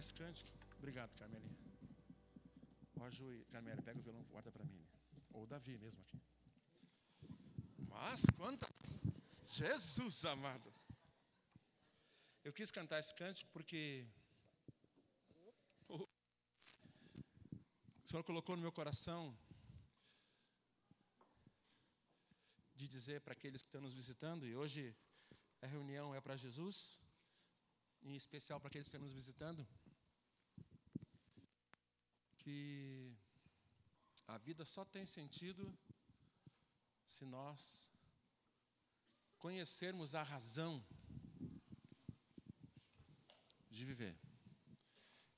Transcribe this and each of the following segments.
cantar esse cântico. Obrigado, Carmelinha. Ó, Ju Carmela, pega o violão e guarda para mim. Ou Davi mesmo aqui. Mas quanta. Jesus amado. Eu quis cantar esse cântico porque o Senhor colocou no meu coração de dizer para aqueles que estão nos visitando, e hoje a reunião é para Jesus, em especial para aqueles que estão nos visitando, que a vida só tem sentido se nós conhecermos a razão de viver.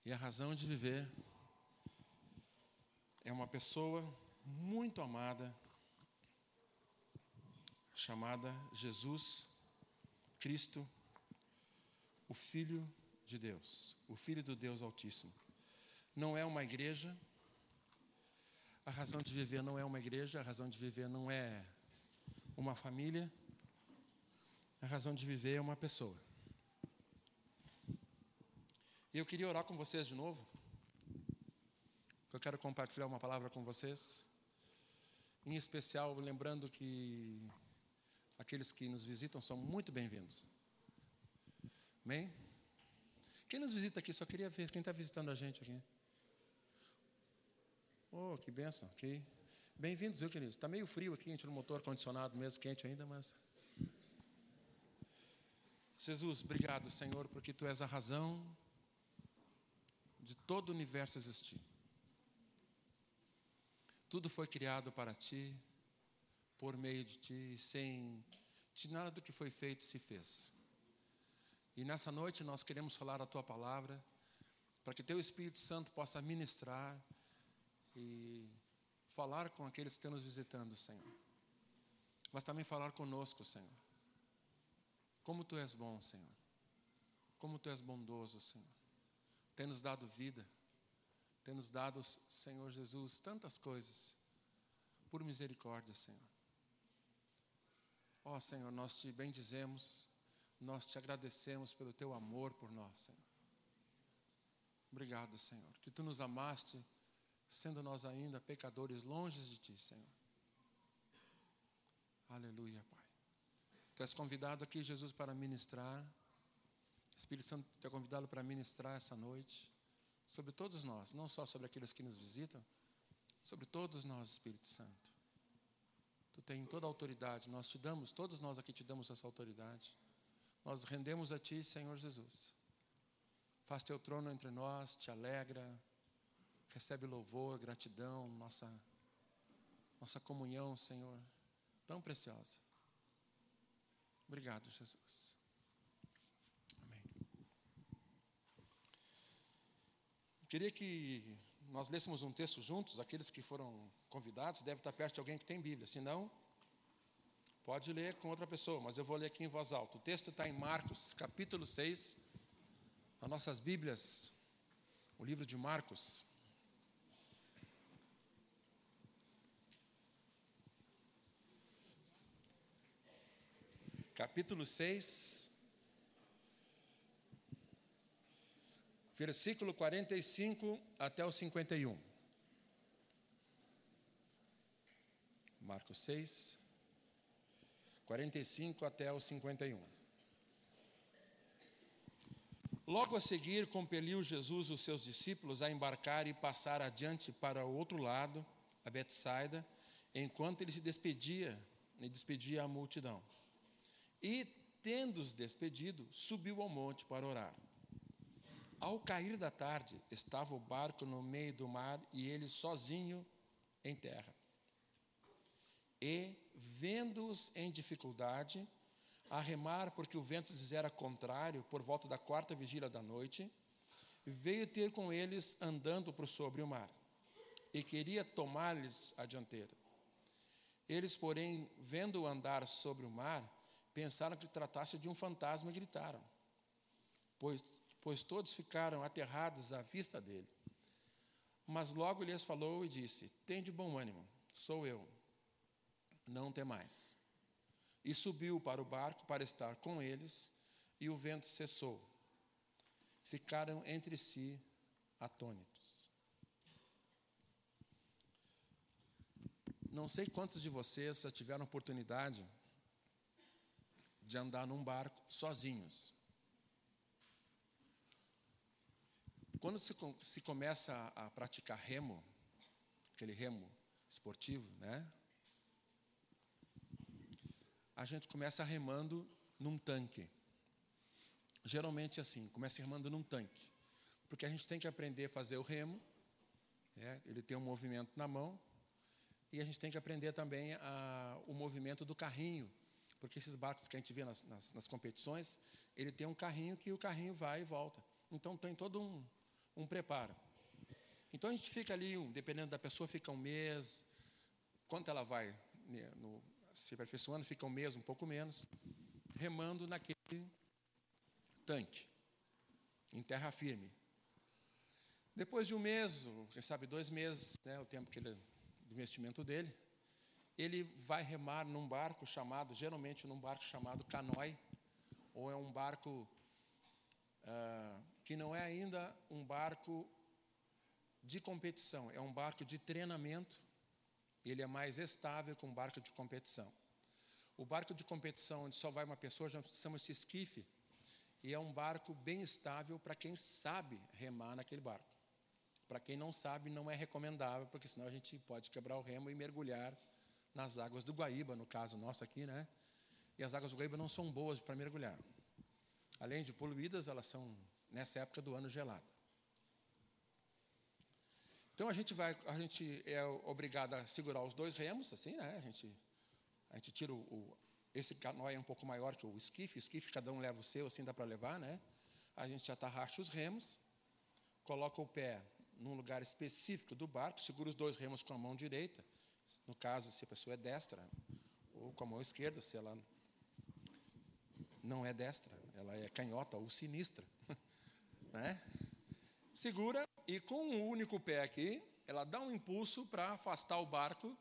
E a razão de viver é uma pessoa muito amada, chamada Jesus Cristo, o Filho de Deus, o Filho do Deus Altíssimo. Não é uma igreja, a razão de viver não é uma igreja, a razão de viver não é uma família, a razão de viver é uma pessoa. E eu queria orar com vocês de novo. Eu quero compartilhar uma palavra com vocês. Em especial, lembrando que aqueles que nos visitam são muito bem-vindos. Amém? Quem nos visita aqui, só queria ver quem está visitando a gente aqui. Oh, que benção. Okay. Bem-vindos, viu, queridos? Está meio frio aqui, a gente no motor condicionado mesmo, quente ainda, mas. Jesus, obrigado, Senhor, porque Tu és a razão de todo o universo existir. Tudo foi criado para Ti, por meio de Ti, sem de nada do que foi feito se fez. E nessa noite nós queremos falar a Tua palavra, para que Teu Espírito Santo possa ministrar e falar com aqueles que estão nos visitando, Senhor. Mas também falar conosco, Senhor. Como tu és bom, Senhor. Como tu és bondoso, Senhor. Tem nos dado vida. Tem nos dado, Senhor Jesus, tantas coisas. Por misericórdia, Senhor. Ó oh, Senhor, nós te bendizemos, nós te agradecemos pelo teu amor por nós, Senhor. Obrigado, Senhor, que tu nos amaste sendo nós ainda pecadores longe de Ti, Senhor. Aleluia, Pai. Tu és convidado aqui, Jesus, para ministrar. Espírito Santo, Tu é convidado para ministrar essa noite sobre todos nós, não só sobre aqueles que nos visitam, sobre todos nós, Espírito Santo. Tu tens toda a autoridade, nós te damos, todos nós aqui te damos essa autoridade. Nós rendemos a Ti, Senhor Jesus. Faz Teu trono entre nós, te alegra, recebe louvor, gratidão, nossa, nossa comunhão, Senhor, tão preciosa. Obrigado, Jesus. Amém. Queria que nós lêssemos um texto juntos, aqueles que foram convidados, deve estar perto de alguém que tem Bíblia, se não, pode ler com outra pessoa, mas eu vou ler aqui em voz alta. O texto está em Marcos, capítulo 6, nas nossas Bíblias, o livro de Marcos. Capítulo 6, versículo 45 até o 51. Marcos 6, 45 até o 51. Logo a seguir, compeliu Jesus os seus discípulos a embarcar e passar adiante para o outro lado, a Betsaida, enquanto ele se despedia e despedia a multidão. E, tendo-os despedido, subiu ao monte para orar. Ao cair da tarde, estava o barco no meio do mar e ele sozinho em terra. E, vendo-os em dificuldade, a remar, porque o vento lhes era contrário, por volta da quarta vigília da noite, veio ter com eles andando por sobre o mar, e queria tomar-lhes a dianteira. Eles, porém, vendo-o andar sobre o mar, pensaram que tratasse de um fantasma e gritaram, pois, pois todos ficaram aterrados à vista dele. Mas logo lhes falou e disse: Tem de bom ânimo, sou eu, não temais. E subiu para o barco para estar com eles, e o vento cessou. ficaram entre si atônitos. Não sei quantos de vocês já tiveram oportunidade de andar num barco sozinhos. Quando se, se começa a, a praticar remo, aquele remo esportivo, né? A gente começa remando num tanque. Geralmente assim, começa remando num tanque. Porque a gente tem que aprender a fazer o remo, né? ele tem um movimento na mão, e a gente tem que aprender também a, o movimento do carrinho, porque esses barcos que a gente vê nas, nas, nas, competições, ele tem um carrinho que o carrinho vai e volta. Então tem todo um, um preparo. Então a gente fica ali, dependendo da pessoa, fica um mês. Quanto ela vai né, no, se aperfeiçoando, fica um mês, um pouco menos, remando naquele tanque, em terra firme. Depois de um mês, quem sabe dois meses, né, o tempo que ele, do investimento dele, ele vai remar num barco chamado, geralmente num barco chamado canói, ou é um barco ah, que não é ainda um barco de competição, é um barco de treinamento. Ele é mais estável que um barco de competição. O barco de competição, onde só vai uma pessoa, já chama-se esquife, e é um barco bem estável para quem sabe remar naquele barco. Para quem não sabe, não é recomendável, porque senão a gente pode quebrar o remo e mergulhar nas águas do Guaíba, no caso nosso aqui, né? E as águas do Guaíba não são boas para mergulhar. Além de poluídas, elas são nessa época do ano gelada. Então a gente vai, a gente é obrigado a segurar os dois remos, assim, né? A gente, a gente tira o, o esse canoé é um pouco maior que o esquife, o esquife cada um leva o seu, assim dá para levar, né? A gente atarracha os remos, coloca o pé num lugar específico do barco, segura os dois remos com a mão direita, no caso, se a pessoa é destra, ou com a mão esquerda, se ela não é destra, ela é canhota ou sinistra. Né? Segura e com um único pé aqui, ela dá um impulso para afastar o barco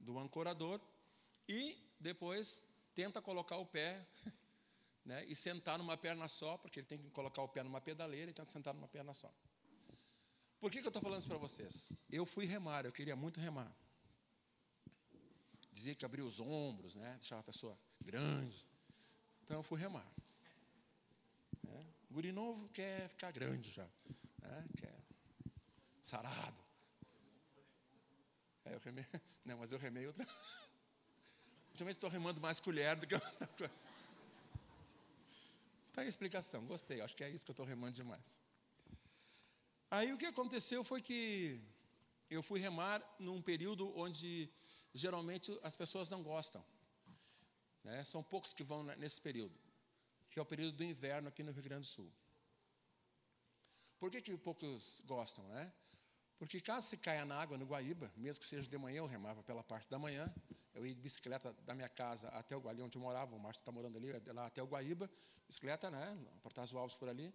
do ancorador e depois tenta colocar o pé né, e sentar numa perna só, porque ele tem que colocar o pé numa pedaleira e tenta sentar numa perna só. Por que, que eu estou falando isso para vocês? Eu fui remar, eu queria muito remar. Dizia que abria os ombros, né, deixava a pessoa grande. Então eu fui remar. Né? Guri novo quer ficar grande já, né? quer sarado. É, eu remei, não, mas eu remei outra. Ultimamente estou remando mais colher do que outra coisa. Está aí a explicação, gostei, acho que é isso que eu estou remando demais. Aí o que aconteceu foi que eu fui remar num período onde geralmente as pessoas não gostam. Né? São poucos que vão nesse período, que é o período do inverno aqui no Rio Grande do Sul. Por que, que poucos gostam? Né? Porque caso se caia na água no Guaíba, mesmo que seja de manhã, eu remava pela parte da manhã, eu ia de bicicleta da minha casa até o ali onde eu morava, o Márcio está morando ali, lá até o Guaíba, bicicleta, né, Portaz Alves por ali,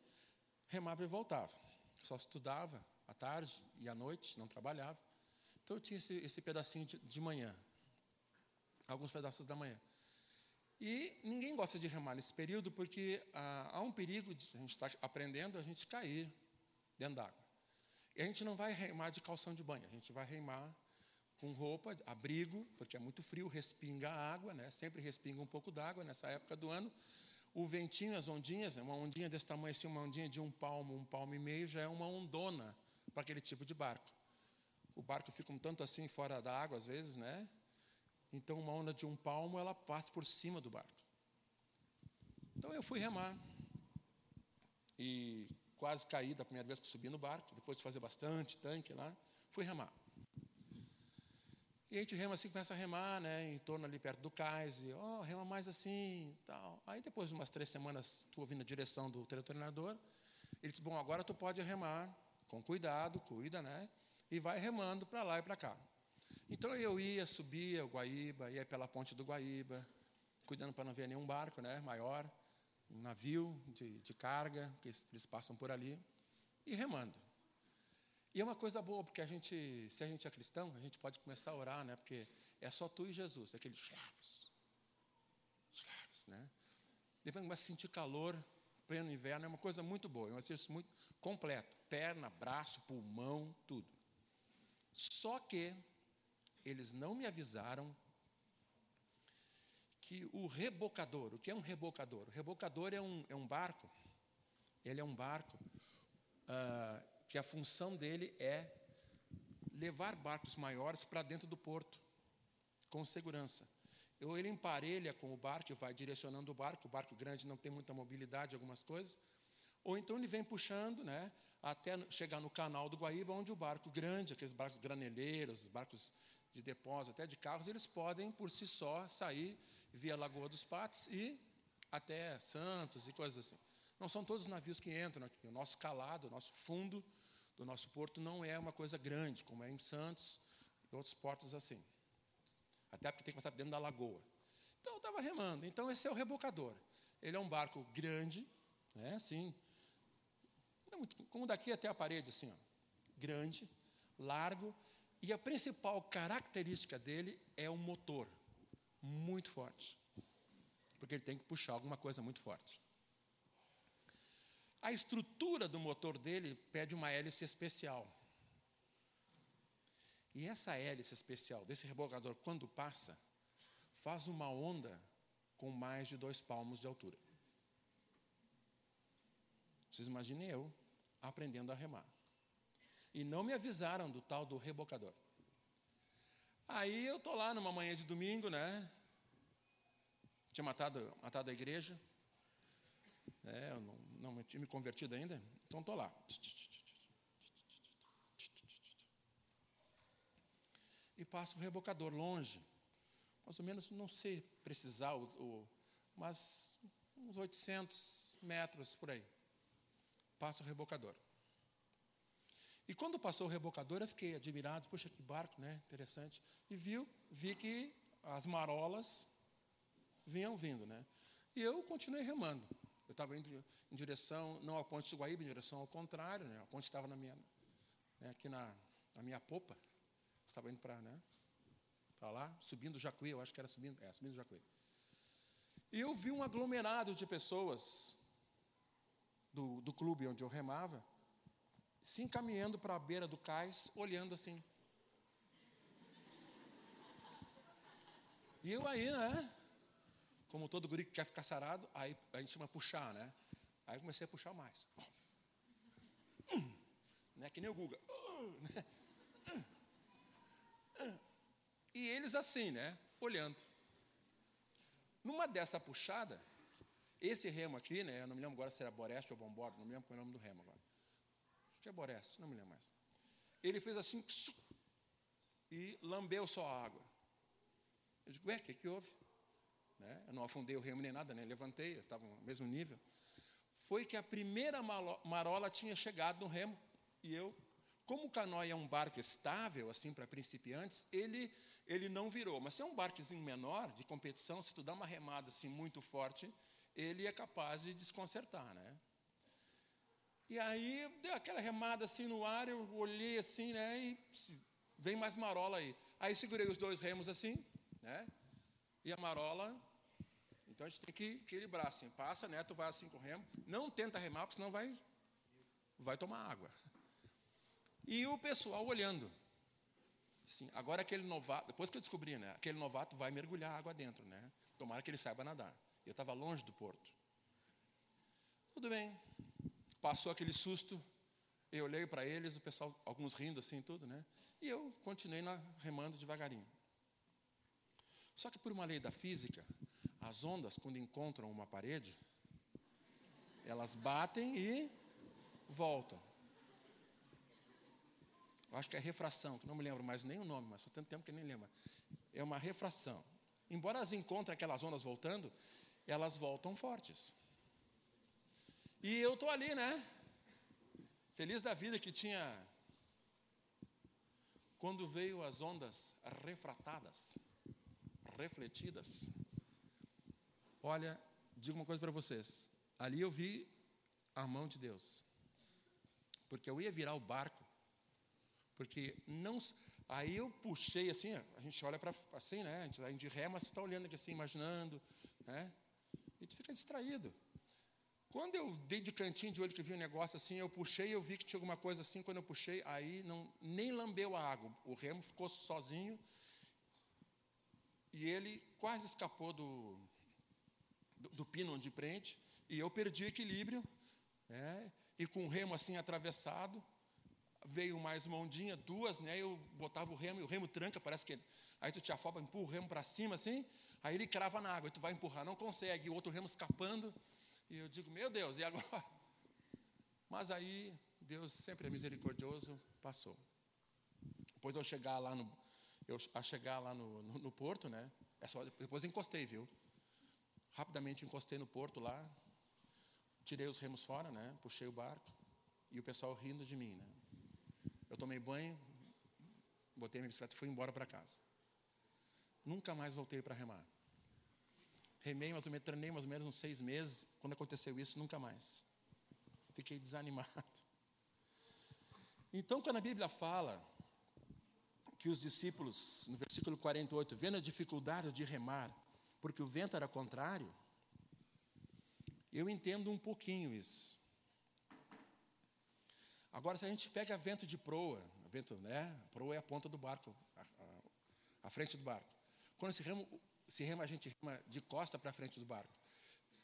remava e voltava. Só estudava à tarde e à noite, não trabalhava. Então eu tinha esse, esse pedacinho de, de manhã, alguns pedaços da manhã. E ninguém gosta de remar nesse período porque ah, há um perigo de a gente estar tá aprendendo a gente cair dentro d'água. E a gente não vai remar de calção de banho, a gente vai remar com roupa, abrigo, porque é muito frio, respinga a água, né? sempre respinga um pouco d'água nessa época do ano. O ventinho, as ondinhas, uma ondinha desse tamanho assim, uma ondinha de um palmo, um palmo e meio, já é uma ondona para aquele tipo de barco. O barco fica um tanto assim fora da água, às vezes, né? Então, uma onda de um palmo, ela passa por cima do barco. Então, eu fui remar. E quase caí da primeira vez que subi no barco, depois de fazer bastante tanque lá, fui remar. E a gente rema assim, começa a remar, né, em torno ali perto do cais, e, ó, oh, rema mais assim, tal. Aí depois de umas três semanas, tu ouvindo a direção do treinador, ele disse, bom, agora tu pode remar com cuidado, cuida, né, e vai remando para lá e para cá. Então eu ia, subia o Guaíba, ia pela ponte do Guaíba, cuidando para não ver nenhum barco, né, maior, um navio de, de carga, que eles passam por ali, e remando. E é uma coisa boa, porque a gente, se a gente é cristão, a gente pode começar a orar, né? Porque é só tu e Jesus, aqueles eslavos. Eslavos, né? Depois começa a sentir calor, pleno inverno é uma coisa muito boa, é um exercício muito completo. Perna, braço, pulmão, tudo. Só que eles não me avisaram que o rebocador, o que é um rebocador? O rebocador é um, é um barco, ele é um barco uh, que a função dele é levar barcos maiores para dentro do porto, com segurança. Ou ele emparelha com o barco vai direcionando o barco, o barco grande não tem muita mobilidade, algumas coisas. Ou então ele vem puxando, né, até chegar no canal do Guaíba, onde o barco grande, aqueles barcos graneleiros, barcos de depósito, até de carros, eles podem por si só sair via Lagoa dos Patos e até Santos e coisas assim. Não são todos os navios que entram aqui. O nosso calado, o nosso fundo do nosso porto não é uma coisa grande, como é em Santos e outros portos assim. Até porque tem que passar dentro da lagoa. Então eu estava remando. Então esse é o rebocador. Ele é um barco grande, né, assim, como daqui até a parede, assim, ó, grande, largo, e a principal característica dele é o motor, muito forte. Porque ele tem que puxar alguma coisa muito forte. A estrutura do motor dele pede uma hélice especial. E essa hélice especial desse rebocador, quando passa, faz uma onda com mais de dois palmos de altura. Vocês imaginem eu aprendendo a remar. E não me avisaram do tal do rebocador. Aí eu tô lá numa manhã de domingo, né? Tinha matado, matado a igreja. É, eu não, não tinha me convertido ainda. Então tô lá. E passa o rebocador longe. Mais ou menos, não sei precisar, o, o, mas uns 800 metros por aí. Passa o rebocador. E quando passou o rebocador, eu fiquei admirado, puxa, que barco, né? Interessante. E viu, vi que as marolas vinham vindo, né? E eu continuei remando. Eu estava indo em direção, não à ponte de Guaíba, em direção ao contrário, né? A ponte estava na minha, né, aqui na, na minha popa. Estava indo para, né? Para lá, subindo o Jacuí, eu acho que era subindo, é, subindo o Jacuí. E eu vi um aglomerado de pessoas do, do clube onde eu remava, se encaminhando para a beira do cais, olhando assim. E eu aí, né? Como todo guri que quer ficar sarado, aí a gente chama puxar, né? Aí comecei a puxar mais. Né? Que nem o Guga. E eles assim, né? Olhando. Numa dessa puxada, esse remo aqui, né? Eu não me lembro agora se era Boreste ou Bombordo, não me lembro qual é o nome do remo agora que é Boreste, não me lembro mais. Ele fez assim e lambeu só a água. Eu digo, ué, o que, que houve? Né? Eu não afundei o remo nem nada, nem levantei, eu estava no mesmo nível. Foi que a primeira marola tinha chegado no remo e eu, como o canoa é um barco estável, assim, para principiantes, ele, ele não virou. Mas se é um barquezinho menor, de competição, se tu dá uma remada assim muito forte, ele é capaz de desconcertar, né? E aí deu aquela remada assim no ar, eu olhei assim, né? E vem mais marola aí. Aí segurei os dois remos assim, né? E a marola. Então a gente tem que equilibrar assim. Passa, né? Tu vai assim com o remo. Não tenta remar, porque senão vai, vai tomar água. E o pessoal olhando. Assim, agora aquele novato, depois que eu descobri, né? Aquele novato vai mergulhar água dentro, né? Tomara que ele saiba nadar. Eu estava longe do porto. Tudo bem. Passou aquele susto, eu olhei para eles, o pessoal, alguns rindo assim, tudo, né? E eu continuei na, remando devagarinho. Só que por uma lei da física, as ondas, quando encontram uma parede, elas batem e voltam. Eu acho que é refração, que não me lembro mais nem o nome, mas faz tanto tempo que nem lembro. É uma refração. Embora elas encontrem aquelas ondas voltando, elas voltam fortes. E eu estou ali, né? Feliz da vida que tinha. Quando veio as ondas refratadas, refletidas. Olha, digo uma coisa para vocês. Ali eu vi a mão de Deus. Porque eu ia virar o barco. Porque não. Aí eu puxei assim, a gente olha para assim, né? A gente vai de ré, mas você está olhando aqui assim, imaginando, né? E tu fica distraído. Quando eu dei de cantinho de olho que vi um negócio assim, eu puxei, eu vi que tinha alguma coisa assim, quando eu puxei, aí não, nem lambeu a água. O remo ficou sozinho e ele quase escapou do, do, do pino onde prende, e eu perdi o equilíbrio, né? e com o remo assim atravessado, veio mais uma ondinha, duas, né? Eu botava o remo e o remo tranca, parece que aí tu te afoba, empurra o remo para cima assim, aí ele crava na água, e tu vai empurrar, não consegue, e o outro remo escapando, e eu digo, meu Deus, e agora? Mas aí Deus sempre é misericordioso, passou. Depois eu chegar lá no, eu a chegar lá no, no, no porto, né? É só, depois encostei, viu? Rapidamente encostei no porto lá, tirei os remos fora, né? Puxei o barco e o pessoal rindo de mim, né? Eu tomei banho, botei minha bicicleta e fui embora para casa. Nunca mais voltei para remar. Remei mais ou menos, treinei mais ou menos uns seis meses. Quando aconteceu isso, nunca mais. Fiquei desanimado. Então, quando a Bíblia fala que os discípulos, no versículo 48, vendo a dificuldade de remar, porque o vento era contrário, eu entendo um pouquinho isso. Agora, se a gente pega vento de proa, vento, né? Proa é a ponta do barco, a, a, a frente do barco. Quando se rema, se rema, a gente rema de costa para frente do barco.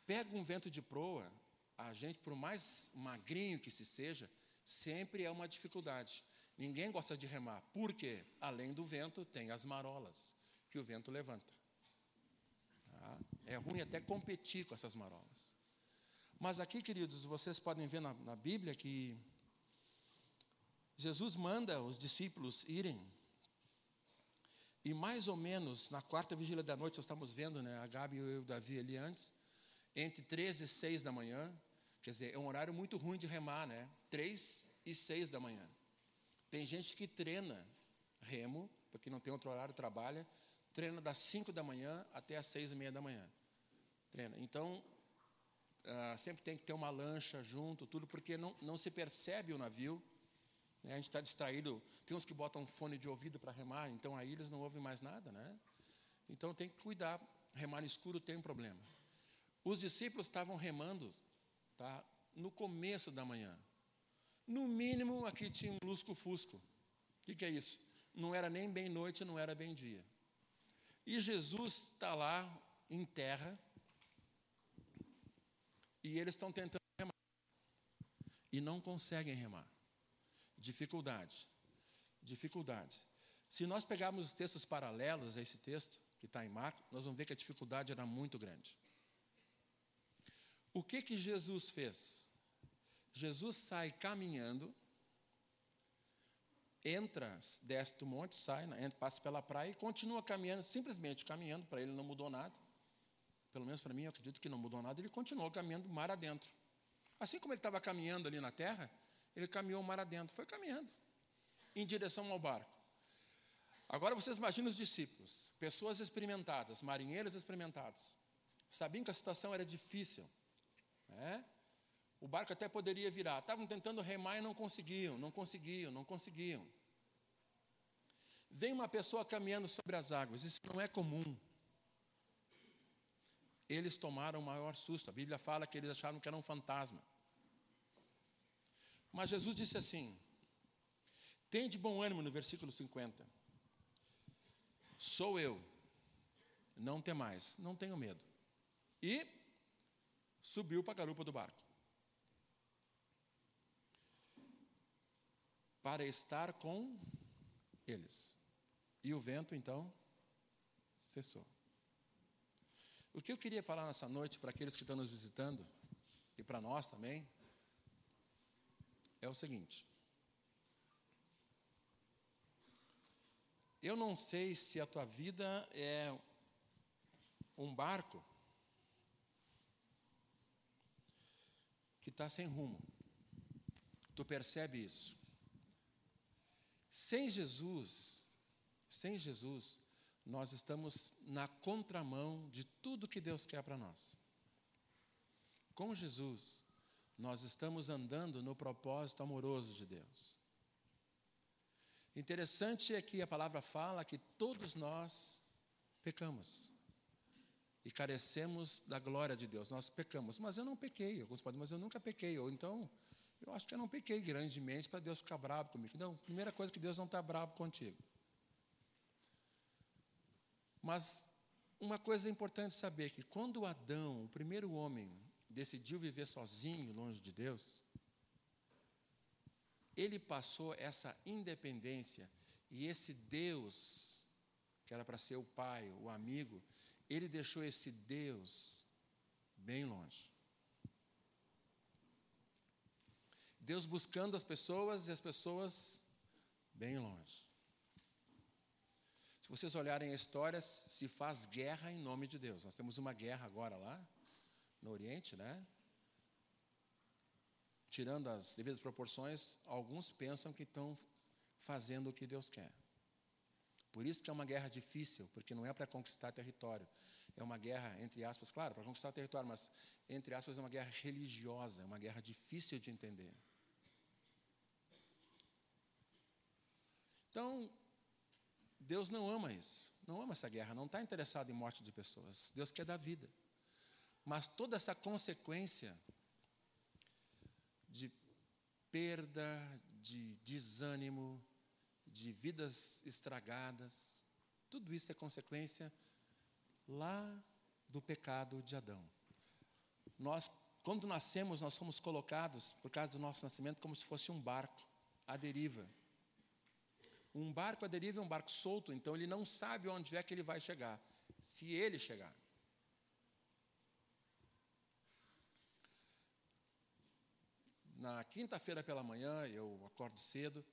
Pega um vento de proa, a gente, por mais magrinho que se seja, sempre é uma dificuldade. Ninguém gosta de remar. Por quê? Além do vento, tem as marolas que o vento levanta. Tá? É ruim até competir com essas marolas. Mas aqui, queridos, vocês podem ver na, na Bíblia que Jesus manda os discípulos irem. E mais ou menos na quarta vigília da noite, nós estamos vendo, né, a Gabi e eu o Davi ali antes, entre 3 e 6 da manhã, quer dizer, é um horário muito ruim de remar, né? 3 e 6 da manhã. Tem gente que treina remo, porque não tem outro horário, trabalha, treina das 5 da manhã até as 6 e meia da manhã. Treina. Então, ah, sempre tem que ter uma lancha junto, tudo, porque não, não se percebe o navio. Né? A gente está distraído. Tem uns que botam um fone de ouvido para remar, então aí eles não ouvem mais nada. Né? Então tem que cuidar. Remar no escuro tem um problema. Os discípulos estavam remando tá, no começo da manhã. No mínimo, aqui tinha um lusco-fusco. O que, que é isso? Não era nem bem noite, não era bem dia. E Jesus está lá em terra, e eles estão tentando remar, e não conseguem remar. Dificuldade. Dificuldade. Se nós pegarmos os textos paralelos a esse texto, que está em Marcos, nós vamos ver que a dificuldade era muito grande. O que que Jesus fez? Jesus sai caminhando, entra, desce do monte, sai, né, entra, passa pela praia e continua caminhando, simplesmente caminhando, para ele não mudou nada. Pelo menos para mim, eu acredito que não mudou nada, ele continuou caminhando mar adentro. Assim como ele estava caminhando ali na terra, ele caminhou mar adentro, foi caminhando em direção ao barco. Agora vocês imaginam os discípulos, pessoas experimentadas, marinheiros experimentados, sabiam que a situação era difícil. Né? O barco até poderia virar. Estavam tentando remar e não conseguiam, não conseguiam, não conseguiam. Vem uma pessoa caminhando sobre as águas, isso não é comum. Eles tomaram o maior susto. A Bíblia fala que eles acharam que era um fantasma. Mas Jesus disse assim: tem de bom ânimo no versículo 50. Sou eu, não tem mais, não tenho medo. E subiu para a garupa do barco. para estar com eles. E o vento então cessou. O que eu queria falar nessa noite para aqueles que estão nos visitando e para nós também é o seguinte: eu não sei se a tua vida é um barco que está sem rumo. Tu percebe isso? Sem Jesus, sem Jesus, nós estamos na contramão de tudo que Deus quer para nós. Com Jesus, nós estamos andando no propósito amoroso de Deus. Interessante é que a palavra fala que todos nós pecamos. e carecemos da glória de Deus. Nós pecamos, mas eu não pequei. Alguns podem, mas eu nunca pequei. Ou então, eu acho que eu não pequei grandemente para Deus ficar bravo comigo. Não, primeira coisa que Deus não está bravo contigo. Mas uma coisa importante saber que quando Adão, o primeiro homem, decidiu viver sozinho, longe de Deus, ele passou essa independência e esse Deus, que era para ser o pai, o amigo, ele deixou esse Deus bem longe. Deus buscando as pessoas e as pessoas bem longe. Se vocês olharem a história, se faz guerra em nome de Deus. Nós temos uma guerra agora lá no Oriente, né? Tirando as devidas proporções, alguns pensam que estão fazendo o que Deus quer. Por isso que é uma guerra difícil, porque não é para conquistar território. É uma guerra, entre aspas, claro, para conquistar território, mas, entre aspas, é uma guerra religiosa, é uma guerra difícil de entender. Então, Deus não ama isso, não ama essa guerra, não está interessado em morte de pessoas. Deus quer dar vida. Mas toda essa consequência de perda, de desânimo, de vidas estragadas, tudo isso é consequência lá do pecado de Adão. Nós, quando nascemos, nós somos colocados, por causa do nosso nascimento, como se fosse um barco à deriva. Um barco à deriva é um barco solto, então ele não sabe onde é que ele vai chegar, se ele chegar. Na quinta-feira pela manhã, eu acordo cedo,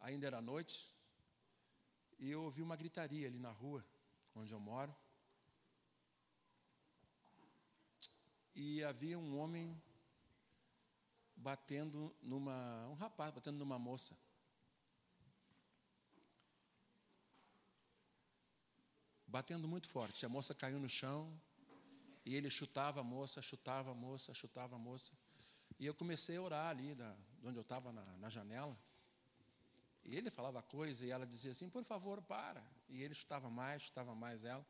ainda era noite, e eu ouvi uma gritaria ali na rua onde eu moro. E havia um homem batendo numa. um rapaz batendo numa moça. Batendo muito forte. A moça caiu no chão e ele chutava a moça, chutava a moça, chutava a moça. E eu comecei a orar ali, de onde eu estava na, na janela. E ele falava coisa e ela dizia assim: por favor, para. E ele chutava mais, chutava mais ela.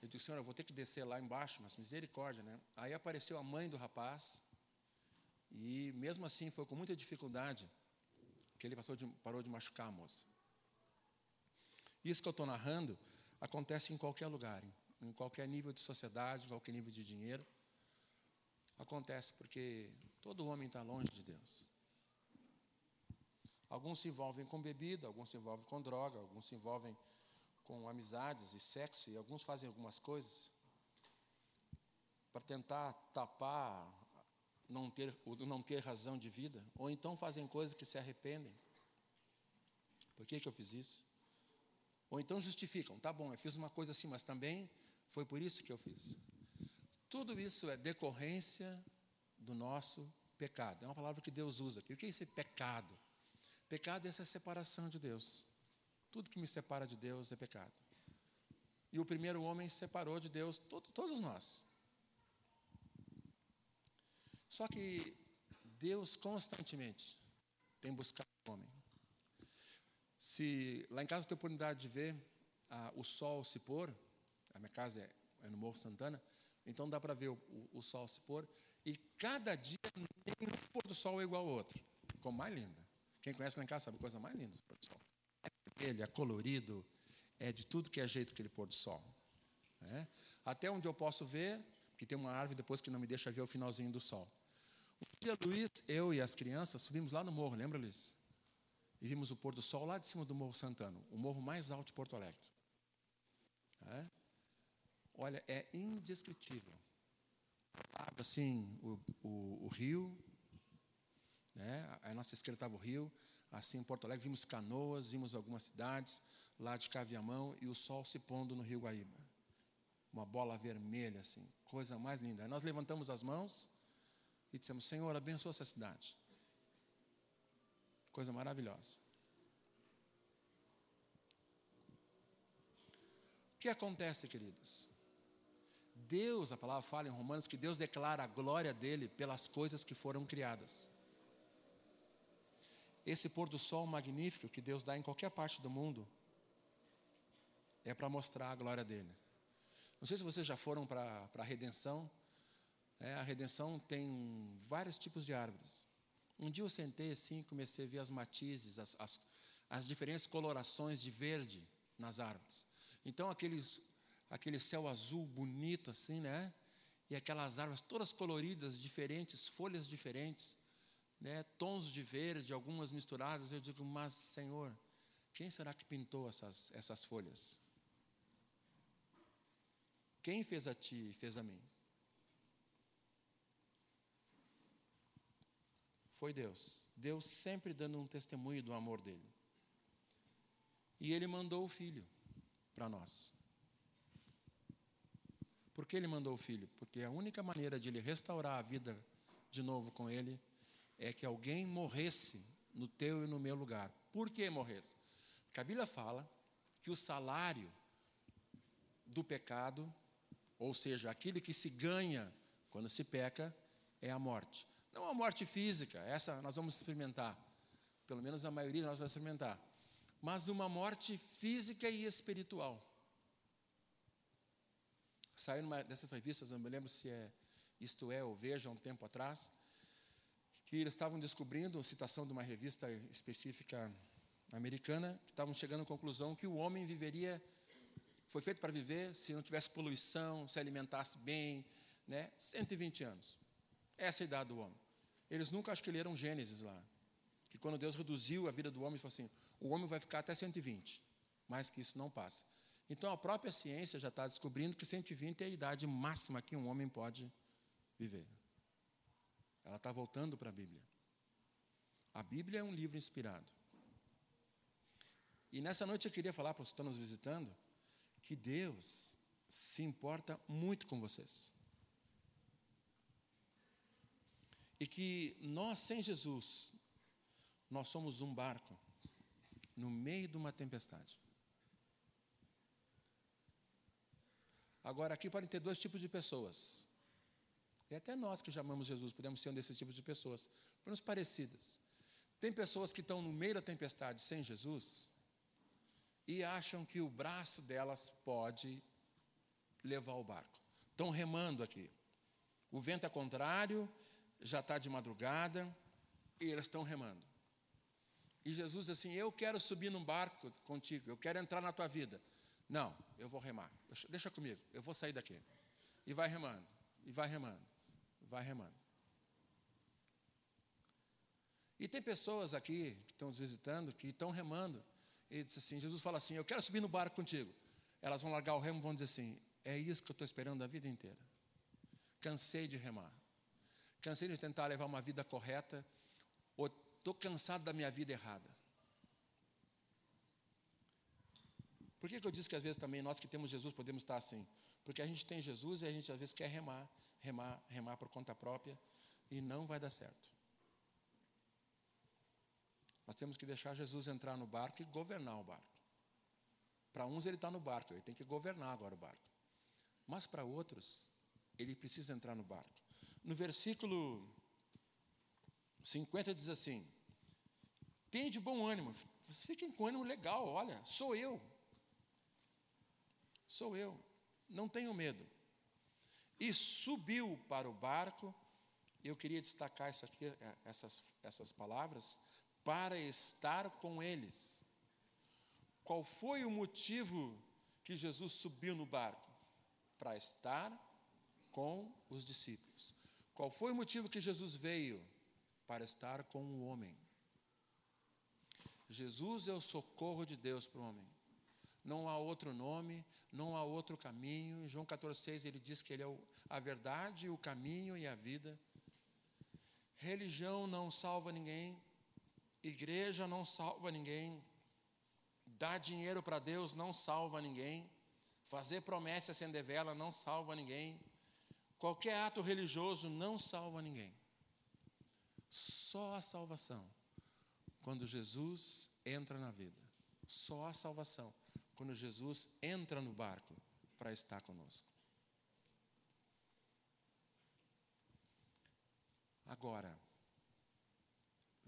Eu disse, senhor, eu vou ter que descer lá embaixo, mas misericórdia, né? Aí apareceu a mãe do rapaz, e mesmo assim foi com muita dificuldade que ele de, parou de machucar a moça. Isso que eu estou narrando acontece em qualquer lugar, em qualquer nível de sociedade, em qualquer nível de dinheiro. Acontece porque todo homem está longe de Deus. Alguns se envolvem com bebida, alguns se envolvem com droga, alguns se envolvem com amizades e sexo, e alguns fazem algumas coisas para tentar tapar não ter, não ter razão de vida, ou então fazem coisas que se arrependem. Por que, que eu fiz isso? Ou então justificam, tá bom, eu fiz uma coisa assim, mas também foi por isso que eu fiz. Tudo isso é decorrência do nosso pecado. É uma palavra que Deus usa aqui. O que é esse pecado? Pecado é essa separação de Deus. Tudo que me separa de Deus é pecado. E o primeiro homem separou de Deus todo, todos nós. Só que Deus constantemente tem buscado o homem. Se lá em casa eu tenho oportunidade de ver ah, o sol se pôr, a minha casa é, é no Morro Santana, então dá para ver o, o, o, sol se pôr, e cada dia nenhum pôr do sol é igual ao outro. Ficou mais linda. Quem conhece lá em casa sabe a coisa mais linda do pôr do sol. É vermelho, é colorido, é de tudo que é jeito aquele pôr do sol. É? Até onde eu posso ver, que tem uma árvore depois que não me deixa ver o finalzinho do sol. Um dia, Luiz, eu e as crianças subimos lá no morro, lembra, Luiz? E vimos o pôr do sol lá de cima do Morro Santano, o morro mais alto de Porto Alegre. É? Olha, é indescritível. Assim, o, o, o rio, né? a nossa esquerda estava o rio, assim em Porto Alegre, vimos canoas, vimos algumas cidades lá de Caviamão e o sol se pondo no rio Guaíba. Uma bola vermelha, assim, coisa mais linda. Aí nós levantamos as mãos e dissemos: Senhor, abençoa essa cidade. Coisa maravilhosa. O que acontece, queridos? Deus, a palavra fala em Romanos que Deus declara a glória dele pelas coisas que foram criadas. Esse pôr do sol magnífico que Deus dá em qualquer parte do mundo é para mostrar a glória dele. Não sei se vocês já foram para a redenção. É, a redenção tem vários tipos de árvores. Um dia eu sentei assim e comecei a ver as matizes, as, as, as diferentes colorações de verde nas árvores. Então, aqueles, aquele céu azul bonito assim, né? E aquelas árvores todas coloridas, diferentes, folhas diferentes, né? tons de verde, algumas misturadas. Eu digo, mas, Senhor, quem será que pintou essas, essas folhas? Quem fez a ti e fez a mim? Foi Deus. Deus sempre dando um testemunho do amor dele. E ele mandou o filho para nós. Por que ele mandou o filho? Porque a única maneira de ele restaurar a vida de novo com ele é que alguém morresse no teu e no meu lugar. Por que morresse? Porque a Bíblia fala que o salário do pecado ou seja, aquilo que se ganha quando se peca é a morte. Não a morte física, essa nós vamos experimentar. Pelo menos a maioria nós vamos experimentar. Mas uma morte física e espiritual. Saiu numa dessas revistas, não me lembro se é Isto É ou Veja, um tempo atrás, que eles estavam descobrindo, citação de uma revista específica americana, que estavam chegando à conclusão que o homem viveria foi feito para viver se não tivesse poluição, se alimentasse bem, né? 120 anos. Essa é a idade do homem. Eles nunca acho que leram Gênesis lá. Que quando Deus reduziu a vida do homem, ele falou assim: o homem vai ficar até 120, mais que isso não passa. Então a própria ciência já está descobrindo que 120 é a idade máxima que um homem pode viver. Ela está voltando para a Bíblia. A Bíblia é um livro inspirado. E nessa noite eu queria falar para os que estão nos visitando que Deus se importa muito com vocês. E que nós, sem Jesus, nós somos um barco no meio de uma tempestade. Agora, aqui podem ter dois tipos de pessoas. E até nós que já amamos Jesus podemos ser um desses tipos de pessoas, menos parecidas. Tem pessoas que estão no meio da tempestade sem Jesus e acham que o braço delas pode levar o barco. Estão remando aqui. O vento é contrário, já está de madrugada, e eles estão remando. E Jesus diz assim: Eu quero subir num barco contigo, eu quero entrar na tua vida. Não, eu vou remar. Deixa comigo, eu vou sair daqui. E vai remando, e vai remando, vai remando. E tem pessoas aqui que estão nos visitando que estão remando ele disse assim: Jesus fala assim, eu quero subir no barco contigo. Elas vão largar o remo e vão dizer assim: é isso que eu estou esperando a vida inteira. Cansei de remar. Cansei de tentar levar uma vida correta. Ou estou cansado da minha vida errada. Por que, que eu disse que às vezes também nós que temos Jesus podemos estar assim? Porque a gente tem Jesus e a gente às vezes quer remar, remar, remar por conta própria e não vai dar certo. Nós temos que deixar Jesus entrar no barco e governar o barco. Para uns ele está no barco, ele tem que governar agora o barco. Mas para outros, ele precisa entrar no barco. No versículo 50 diz assim: Tenha de bom ânimo, vocês fiquem com ânimo legal, olha, sou eu. Sou eu, não tenho medo. E subiu para o barco, eu queria destacar isso aqui, é, essas, essas palavras, para estar com eles. Qual foi o motivo que Jesus subiu no barco? Para estar com os discípulos. Qual foi o motivo que Jesus veio? Para estar com o homem. Jesus é o socorro de Deus para o homem. Não há outro nome, não há outro caminho. Em João 14,6 ele diz que ele é a verdade, o caminho e a vida. Religião não salva ninguém, Igreja não salva ninguém. Dar dinheiro para Deus não salva ninguém. Fazer promessa acender vela não salva ninguém. Qualquer ato religioso não salva ninguém. Só a salvação quando Jesus entra na vida. Só a salvação quando Jesus entra no barco para estar conosco. Agora,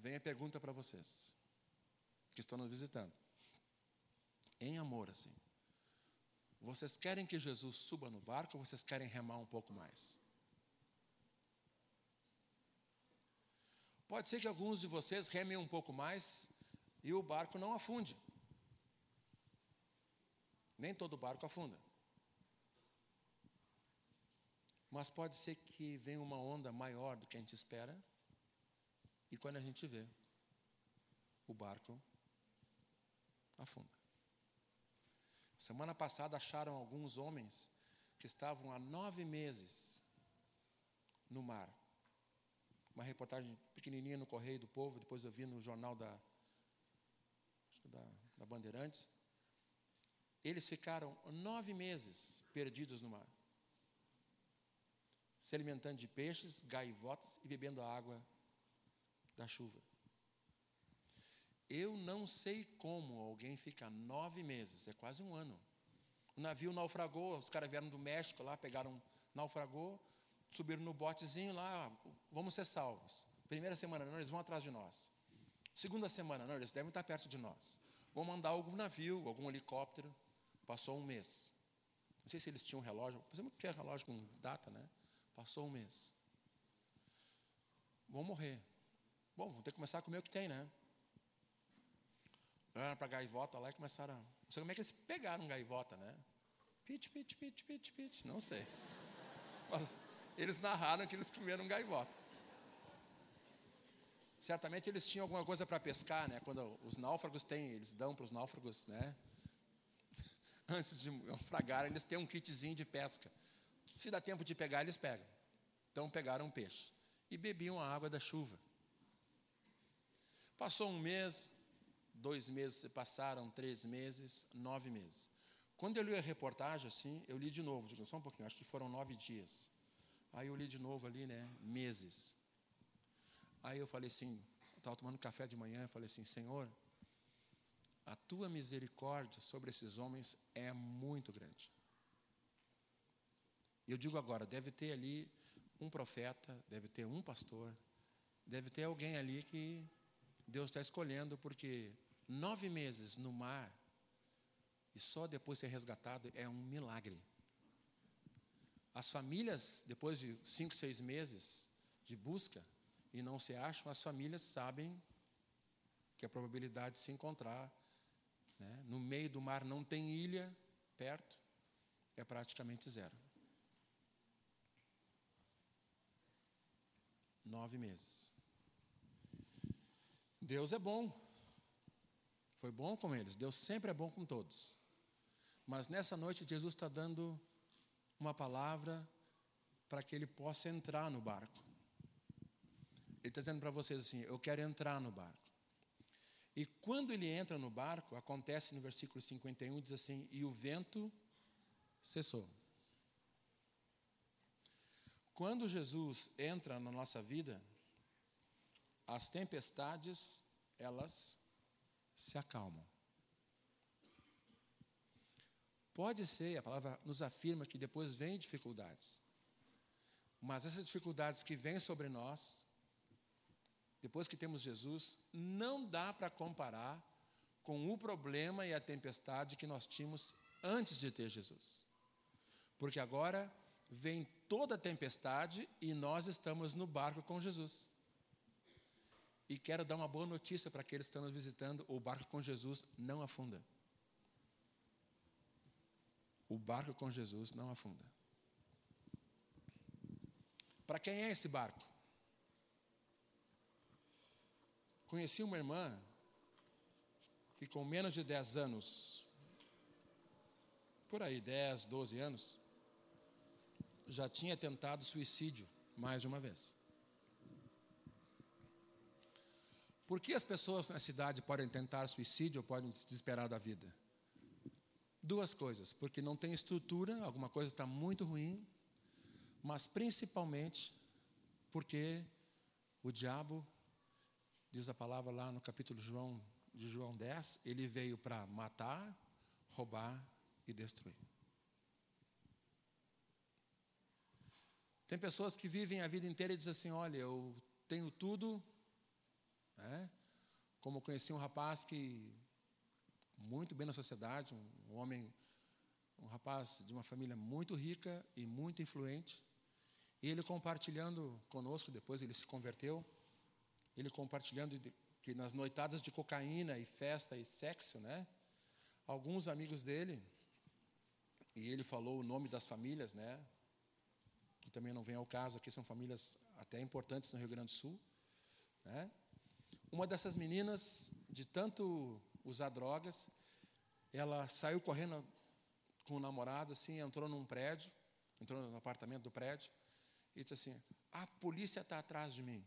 Vem a pergunta para vocês, que estão nos visitando. Em amor, assim. Vocês querem que Jesus suba no barco ou vocês querem remar um pouco mais? Pode ser que alguns de vocês remem um pouco mais e o barco não afunde. Nem todo barco afunda. Mas pode ser que venha uma onda maior do que a gente espera, e quando a gente vê, o barco afunda. Semana passada acharam alguns homens que estavam há nove meses no mar. Uma reportagem pequenininha no Correio do Povo, depois eu vi no jornal da, da, da Bandeirantes. Eles ficaram nove meses perdidos no mar, se alimentando de peixes, gaivotas e bebendo a água da chuva. Eu não sei como alguém fica nove meses, é quase um ano. O navio naufragou, os caras vieram do México lá, pegaram, naufragou, subiram no botezinho lá, vamos ser salvos. Primeira semana, não, eles vão atrás de nós. Segunda semana, não, eles devem estar perto de nós. Vão mandar algum navio, algum helicóptero. Passou um mês. Não sei se eles tinham relógio, presumo que tinha relógio com data, né? Passou um mês. Vão morrer. Bom, vão ter que começar a comer o que tem, né? Olharam para a gaivota lá e começaram. Não sei como é que eles pegaram gaivota, né? Pit, pit, pit, pit, pit. Não sei. Mas eles narraram que eles comeram gaivota. Certamente eles tinham alguma coisa para pescar, né? Quando os náufragos têm, eles dão para os náufragos, né? Antes de naufragar, eles têm um kitzinho de pesca. Se dá tempo de pegar, eles pegam. Então pegaram um peixe e bebiam a água da chuva. Passou um mês, dois meses se passaram, três meses, nove meses. Quando eu li a reportagem assim, eu li de novo, digo, só um pouquinho, acho que foram nove dias. Aí eu li de novo ali, né, meses. Aí eu falei assim, estava tomando café de manhã, eu falei assim, Senhor, a tua misericórdia sobre esses homens é muito grande. Eu digo agora, deve ter ali um profeta, deve ter um pastor, deve ter alguém ali que Deus está escolhendo, porque nove meses no mar e só depois ser resgatado é um milagre. As famílias, depois de cinco, seis meses de busca e não se acham, as famílias sabem que a probabilidade de se encontrar né, no meio do mar não tem ilha perto, é praticamente zero. Nove meses. Deus é bom. Foi bom com eles. Deus sempre é bom com todos. Mas nessa noite, Jesus está dando uma palavra para que ele possa entrar no barco. Ele está dizendo para vocês assim: Eu quero entrar no barco. E quando ele entra no barco, acontece no versículo 51, diz assim: E o vento cessou. Quando Jesus entra na nossa vida, as tempestades, elas se acalmam. Pode ser, a palavra nos afirma que depois vem dificuldades. Mas essas dificuldades que vêm sobre nós, depois que temos Jesus, não dá para comparar com o problema e a tempestade que nós tínhamos antes de ter Jesus. Porque agora vem toda a tempestade e nós estamos no barco com Jesus. E quero dar uma boa notícia para aqueles que estão nos visitando: o barco com Jesus não afunda. O barco com Jesus não afunda. Para quem é esse barco? Conheci uma irmã que, com menos de 10 anos, por aí, 10, 12 anos, já tinha tentado suicídio mais de uma vez. Por que as pessoas na cidade podem tentar suicídio ou podem se desesperar da vida? Duas coisas. Porque não tem estrutura, alguma coisa está muito ruim, mas principalmente porque o diabo, diz a palavra lá no capítulo João, de João 10, ele veio para matar, roubar e destruir. Tem pessoas que vivem a vida inteira e dizem assim: olha, eu tenho tudo, né? Como conheci um rapaz que, muito bem na sociedade, um homem um rapaz de uma família muito rica e muito influente. E ele compartilhando conosco, depois ele se converteu, ele compartilhando que nas noitadas de cocaína e festa e sexo, né? Alguns amigos dele, e ele falou o nome das famílias, né? Que também não vem ao caso aqui, são famílias até importantes no Rio Grande do Sul, né? Uma dessas meninas, de tanto usar drogas, ela saiu correndo com o namorado, assim, entrou num prédio, entrou no apartamento do prédio, e disse assim: A polícia está atrás de mim.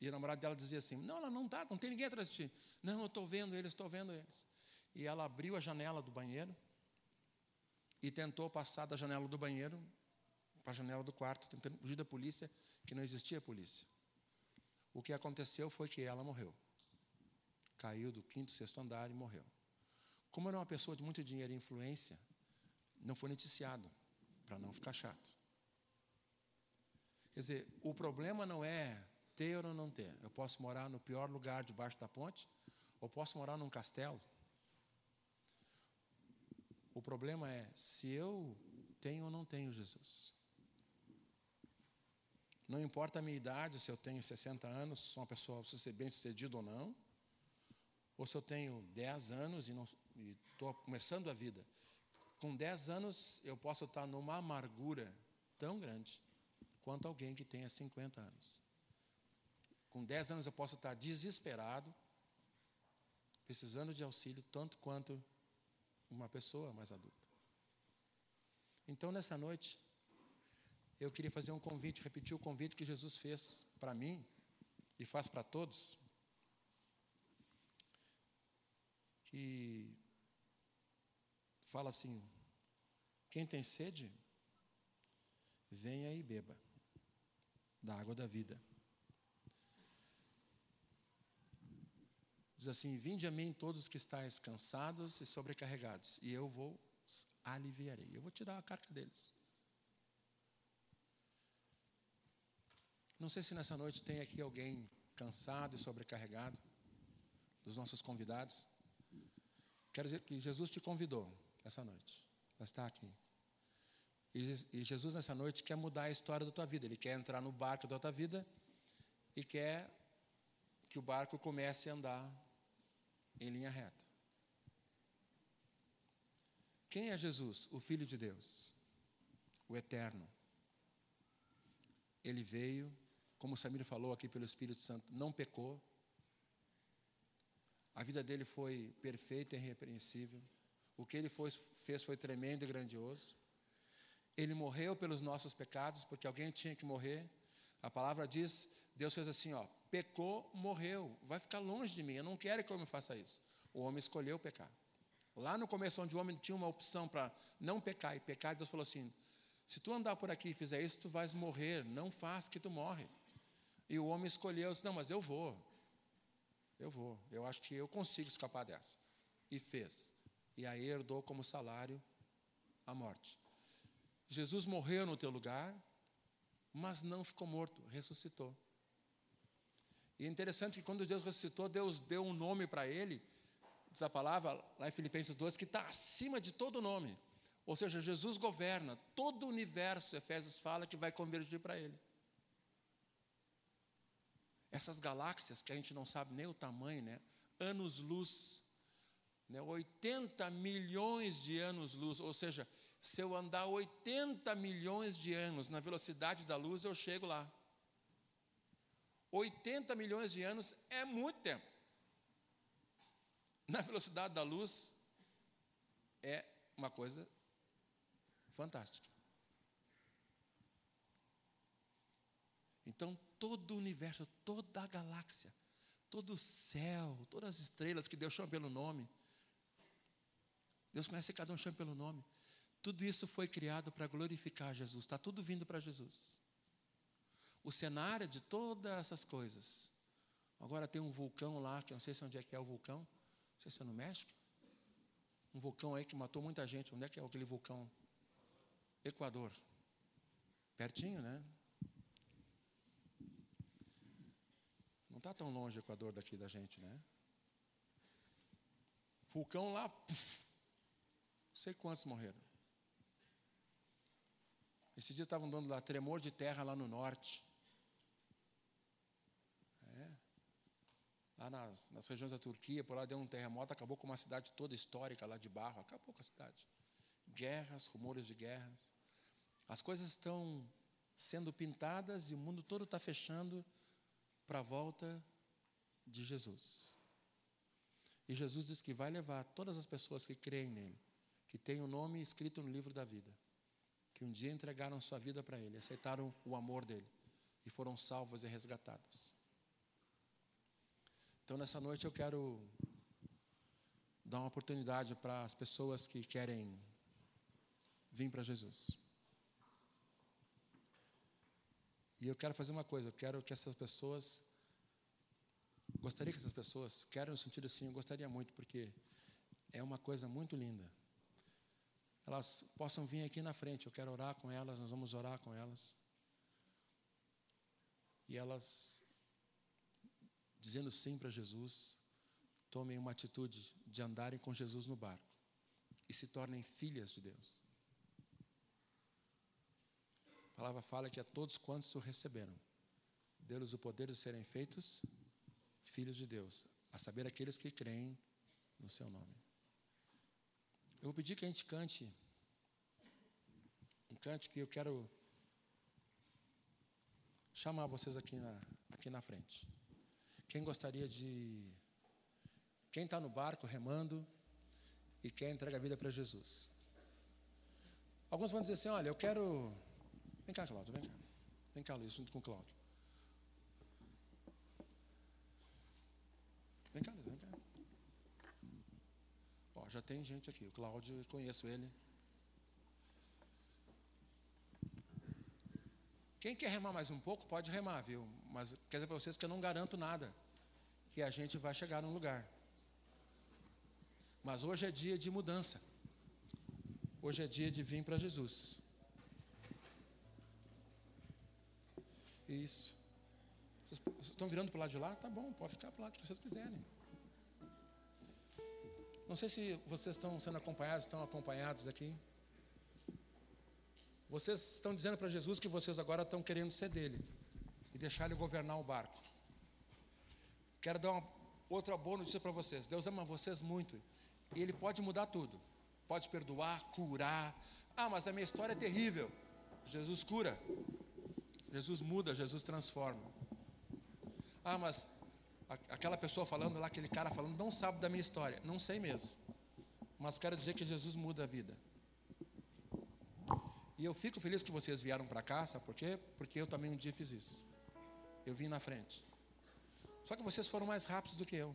E o namorado dela dizia assim: Não, ela não está, não tem ninguém atrás de ti. Não, eu estou vendo eles, estou vendo eles. E ela abriu a janela do banheiro e tentou passar da janela do banheiro para a janela do quarto, tentando fugir da polícia, que não existia polícia. O que aconteceu foi que ela morreu. Caiu do quinto, sexto andar e morreu. Como era uma pessoa de muito dinheiro e influência, não foi noticiado, para não ficar chato. Quer dizer, o problema não é ter ou não ter. Eu posso morar no pior lugar debaixo da ponte, ou posso morar num castelo. O problema é se eu tenho ou não tenho Jesus. Não importa a minha idade, se eu tenho 60 anos, sou uma pessoa bem sucedida ou não, ou se eu tenho 10 anos e estou começando a vida. Com 10 anos, eu posso estar numa amargura tão grande quanto alguém que tenha 50 anos. Com 10 anos eu posso estar desesperado, precisando de auxílio, tanto quanto uma pessoa mais adulta. Então, nessa noite, eu queria fazer um convite, repetir o convite que Jesus fez para mim e faz para todos. Que fala assim: quem tem sede, venha e beba da água da vida. Diz assim: Vinde a mim todos que estáis cansados e sobrecarregados, e eu vou aliviarei. Eu vou tirar a carga deles. Não sei se nessa noite tem aqui alguém cansado e sobrecarregado, dos nossos convidados. Quero dizer que Jesus te convidou essa noite, para estar aqui. E Jesus, nessa noite, quer mudar a história da tua vida. Ele quer entrar no barco da tua vida e quer que o barco comece a andar em linha reta. Quem é Jesus? O Filho de Deus, o Eterno. Ele veio, como o Samir falou aqui pelo Espírito Santo, não pecou. A vida dele foi perfeita e irrepreensível. O que ele foi, fez foi tremendo e grandioso. Ele morreu pelos nossos pecados, porque alguém tinha que morrer. A palavra diz, Deus fez assim, ó, pecou, morreu, vai ficar longe de mim, eu não quero que o homem faça isso. O homem escolheu pecar. Lá no começo, onde o homem tinha uma opção para não pecar e pecar, Deus falou assim: se tu andar por aqui e fizer isso, tu vais morrer, não faz que tu morre. E o homem escolheu, disse, não, mas eu vou, eu vou, eu acho que eu consigo escapar dessa. E fez. E aí herdou como salário a morte. Jesus morreu no teu lugar, mas não ficou morto, ressuscitou. E é interessante que quando Deus ressuscitou, Deus deu um nome para ele, diz a palavra lá em Filipenses 2, que está acima de todo nome. Ou seja, Jesus governa todo o universo, Efésios fala que vai convergir para ele. Essas galáxias que a gente não sabe nem o tamanho, né? Anos-luz, né? 80 milhões de anos-luz, ou seja, se eu andar 80 milhões de anos na velocidade da luz, eu chego lá. 80 milhões de anos é muito tempo. Na velocidade da luz, é uma coisa fantástica. Então, todo o universo, toda a galáxia, todo o céu, todas as estrelas que Deus chama pelo nome, Deus conhece cada um chama pelo nome. Tudo isso foi criado para glorificar Jesus, está tudo vindo para Jesus. O cenário de todas essas coisas. Agora tem um vulcão lá, que eu não sei se onde é que é o vulcão, não sei se é no México. Um vulcão aí que matou muita gente. Onde é que é aquele vulcão? Equador. Pertinho, né? Não está tão longe o Equador daqui da gente, né? Vulcão lá, puf, não sei quantos morreram. Esses dias estavam dando lá tremor de terra lá no norte. Lá nas, nas regiões da Turquia, por lá deu um terremoto, acabou com uma cidade toda histórica lá de barro, acabou com a cidade. Guerras, rumores de guerras. As coisas estão sendo pintadas e o mundo todo está fechando para a volta de Jesus. E Jesus diz que vai levar todas as pessoas que creem nele, que têm o nome escrito no livro da vida, que um dia entregaram sua vida para ele, aceitaram o amor dele e foram salvas e resgatadas. Então, nessa noite, eu quero dar uma oportunidade para as pessoas que querem vir para Jesus. E eu quero fazer uma coisa, eu quero que essas pessoas Gostaria que essas pessoas, quero no sentido assim, eu gostaria muito, porque é uma coisa muito linda. Elas possam vir aqui na frente, eu quero orar com elas, nós vamos orar com elas. E elas, dizendo sim para Jesus, tomem uma atitude de andarem com Jesus no barco e se tornem filhas de Deus. A palavra fala que a todos quantos o receberam, deu-lhes o poder de serem feitos filhos de Deus, a saber, aqueles que creem no seu nome. Eu vou pedir que a gente cante um cante que eu quero chamar vocês aqui na, aqui na frente. Quem gostaria de. Quem está no barco remando e quer entregar a vida para Jesus? Alguns vão dizer assim: olha, eu quero. Vem cá, Cláudio, vem cá. Vem cá, Luiz, junto com o Cláudio. Vem cá, vem cá. Ó, já tem gente aqui. O Cláudio, conheço ele. Quem quer remar mais um pouco, pode remar, viu? Mas quer dizer para vocês que eu não garanto nada. Que a gente vai chegar num lugar. Mas hoje é dia de mudança. Hoje é dia de vir para Jesus. Isso. Vocês estão virando para o lado de lá? Tá bom, pode ficar para o lado que vocês quiserem. Não sei se vocês estão sendo acompanhados, estão acompanhados aqui. Vocês estão dizendo para Jesus que vocês agora estão querendo ser dele e deixar ele governar o barco. Quero dar uma outra boa notícia para vocês. Deus ama vocês muito e ele pode mudar tudo. Pode perdoar, curar. Ah, mas a minha história é terrível. Jesus cura. Jesus muda, Jesus transforma. Ah, mas aquela pessoa falando lá, aquele cara falando, não sabe da minha história. Não sei mesmo. Mas quero dizer que Jesus muda a vida. E eu fico feliz que vocês vieram para cá, sabe por quê? Porque eu também um dia fiz isso. Eu vim na frente. Só que vocês foram mais rápidos do que eu.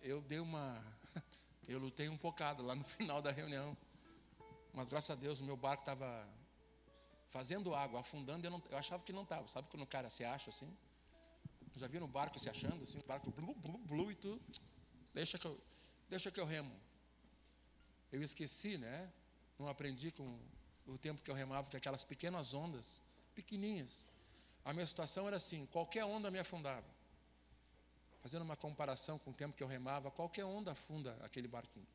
Eu dei uma. Eu lutei um bocado lá no final da reunião. Mas graças a Deus o meu barco estava fazendo água, afundando. Eu, não, eu achava que não estava. Sabe quando o cara se acha assim? Já viram um barco se achando, assim, um barco blu, blu, blu, e tu, deixa que, eu, deixa que eu remo. Eu esqueci, né? Não aprendi com o tempo que eu remava, que aquelas pequenas ondas, pequenininhas. A minha situação era assim, qualquer onda me afundava. Fazendo uma comparação com o tempo que eu remava, qualquer onda afunda aquele barquinho.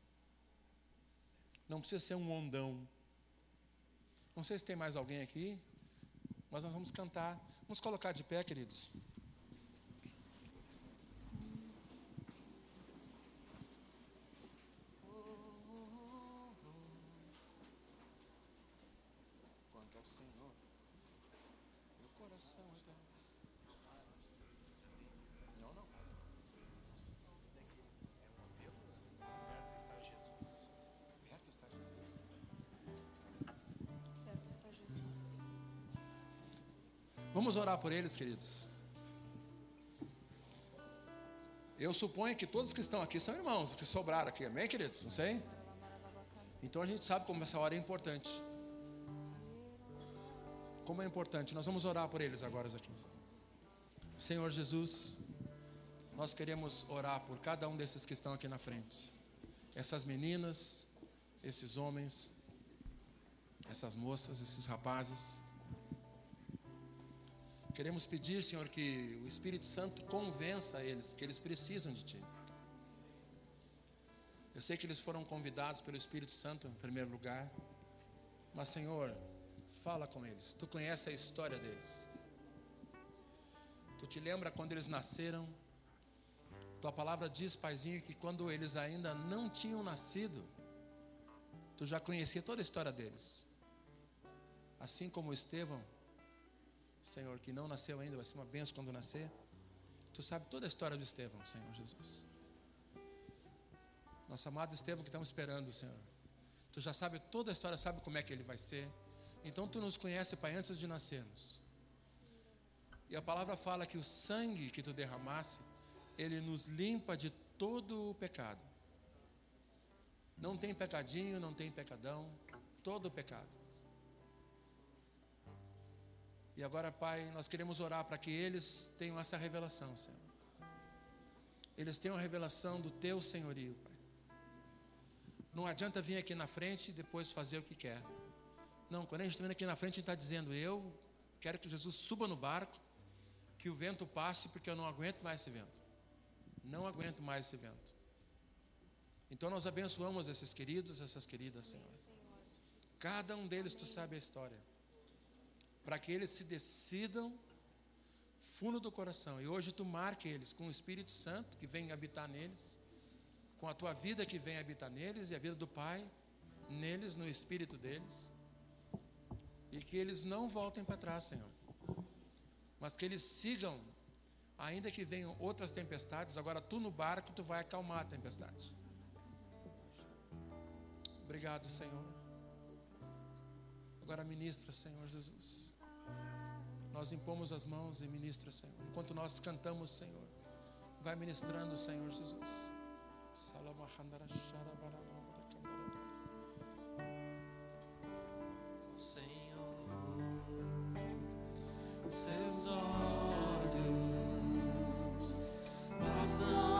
Não precisa ser um ondão. Não sei se tem mais alguém aqui, mas nós vamos cantar. Vamos colocar de pé, queridos. Vamos orar por eles, queridos. Eu suponho que todos que estão aqui são irmãos, que sobraram aqui, amém, queridos? Não sei? Então a gente sabe como essa hora é importante. Como é importante. Nós vamos orar por eles agora aqui. Senhor Jesus, nós queremos orar por cada um desses que estão aqui na frente. Essas meninas, esses homens, essas moças, esses rapazes. Queremos pedir, Senhor, que o Espírito Santo convença eles que eles precisam de Ti. Eu sei que eles foram convidados pelo Espírito Santo em primeiro lugar, mas, Senhor, Fala com eles. Tu conhece a história deles. Tu te lembra quando eles nasceram? Tua palavra diz, Paizinho, que quando eles ainda não tinham nascido, tu já conhecia toda a história deles. Assim como Estevão, Senhor, que não nasceu ainda, vai ser uma benção quando nascer. Tu sabe toda a história do Estevão, Senhor Jesus. Nosso amado Estevão que estamos esperando, Senhor. Tu já sabe toda a história, sabe como é que ele vai ser. Então tu nos conhece, Pai, antes de nascermos. E a palavra fala que o sangue que tu derramasse, ele nos limpa de todo o pecado. Não tem pecadinho, não tem pecadão, todo o pecado. E agora, Pai, nós queremos orar para que eles tenham essa revelação, Senhor. Eles tenham a revelação do Teu senhorio, Pai. Não adianta vir aqui na frente e depois fazer o que quer. Não, quando a gente está vindo aqui na frente, a gente está dizendo: Eu quero que Jesus suba no barco, que o vento passe, porque eu não aguento mais esse vento. Não aguento mais esse vento. Então nós abençoamos esses queridos, essas queridas, Senhor. Cada um deles tu sabe a história para que eles se decidam fundo do coração. E hoje tu marque eles com o Espírito Santo que vem habitar neles, com a tua vida que vem habitar neles e a vida do Pai neles, no espírito deles. E que eles não voltem para trás, Senhor. Mas que eles sigam, ainda que venham outras tempestades, agora tu no barco, tu vai acalmar a tempestade. Obrigado, Senhor. Agora ministra, Senhor Jesus. Nós impomos as mãos e ministra, Senhor. Enquanto nós cantamos, Senhor, vai ministrando, Senhor Jesus. Senhor, seus olhos passam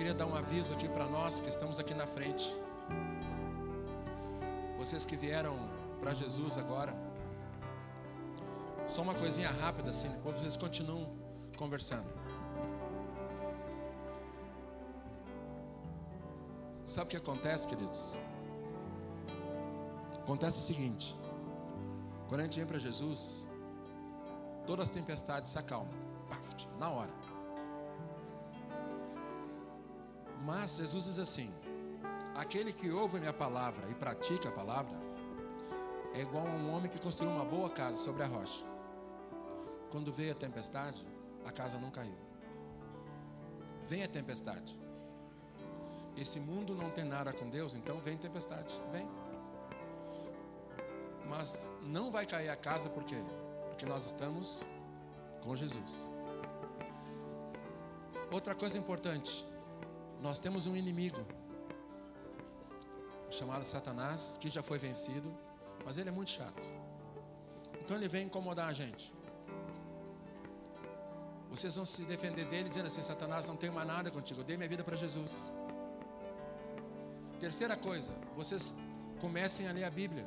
queria dar um aviso aqui para nós que estamos aqui na frente. Vocês que vieram para Jesus agora. Só uma coisinha rápida assim, depois vocês continuam conversando. Sabe o que acontece, queridos? Acontece o seguinte: quando a gente vem para Jesus, todas as tempestades se acalmam, na hora. Mas Jesus diz assim: aquele que ouve a minha palavra e pratica a palavra, é igual a um homem que construiu uma boa casa sobre a rocha. Quando veio a tempestade, a casa não caiu. Vem a tempestade. Esse mundo não tem nada com Deus, então vem tempestade. Vem. Mas não vai cair a casa por quê? Porque nós estamos com Jesus. Outra coisa importante, nós temos um inimigo chamado Satanás, que já foi vencido, mas ele é muito chato. Então ele vem incomodar a gente. Vocês vão se defender dele dizendo assim: Satanás, não tenho mais nada contigo, eu dei minha vida para Jesus. Terceira coisa, vocês comecem a ler a Bíblia,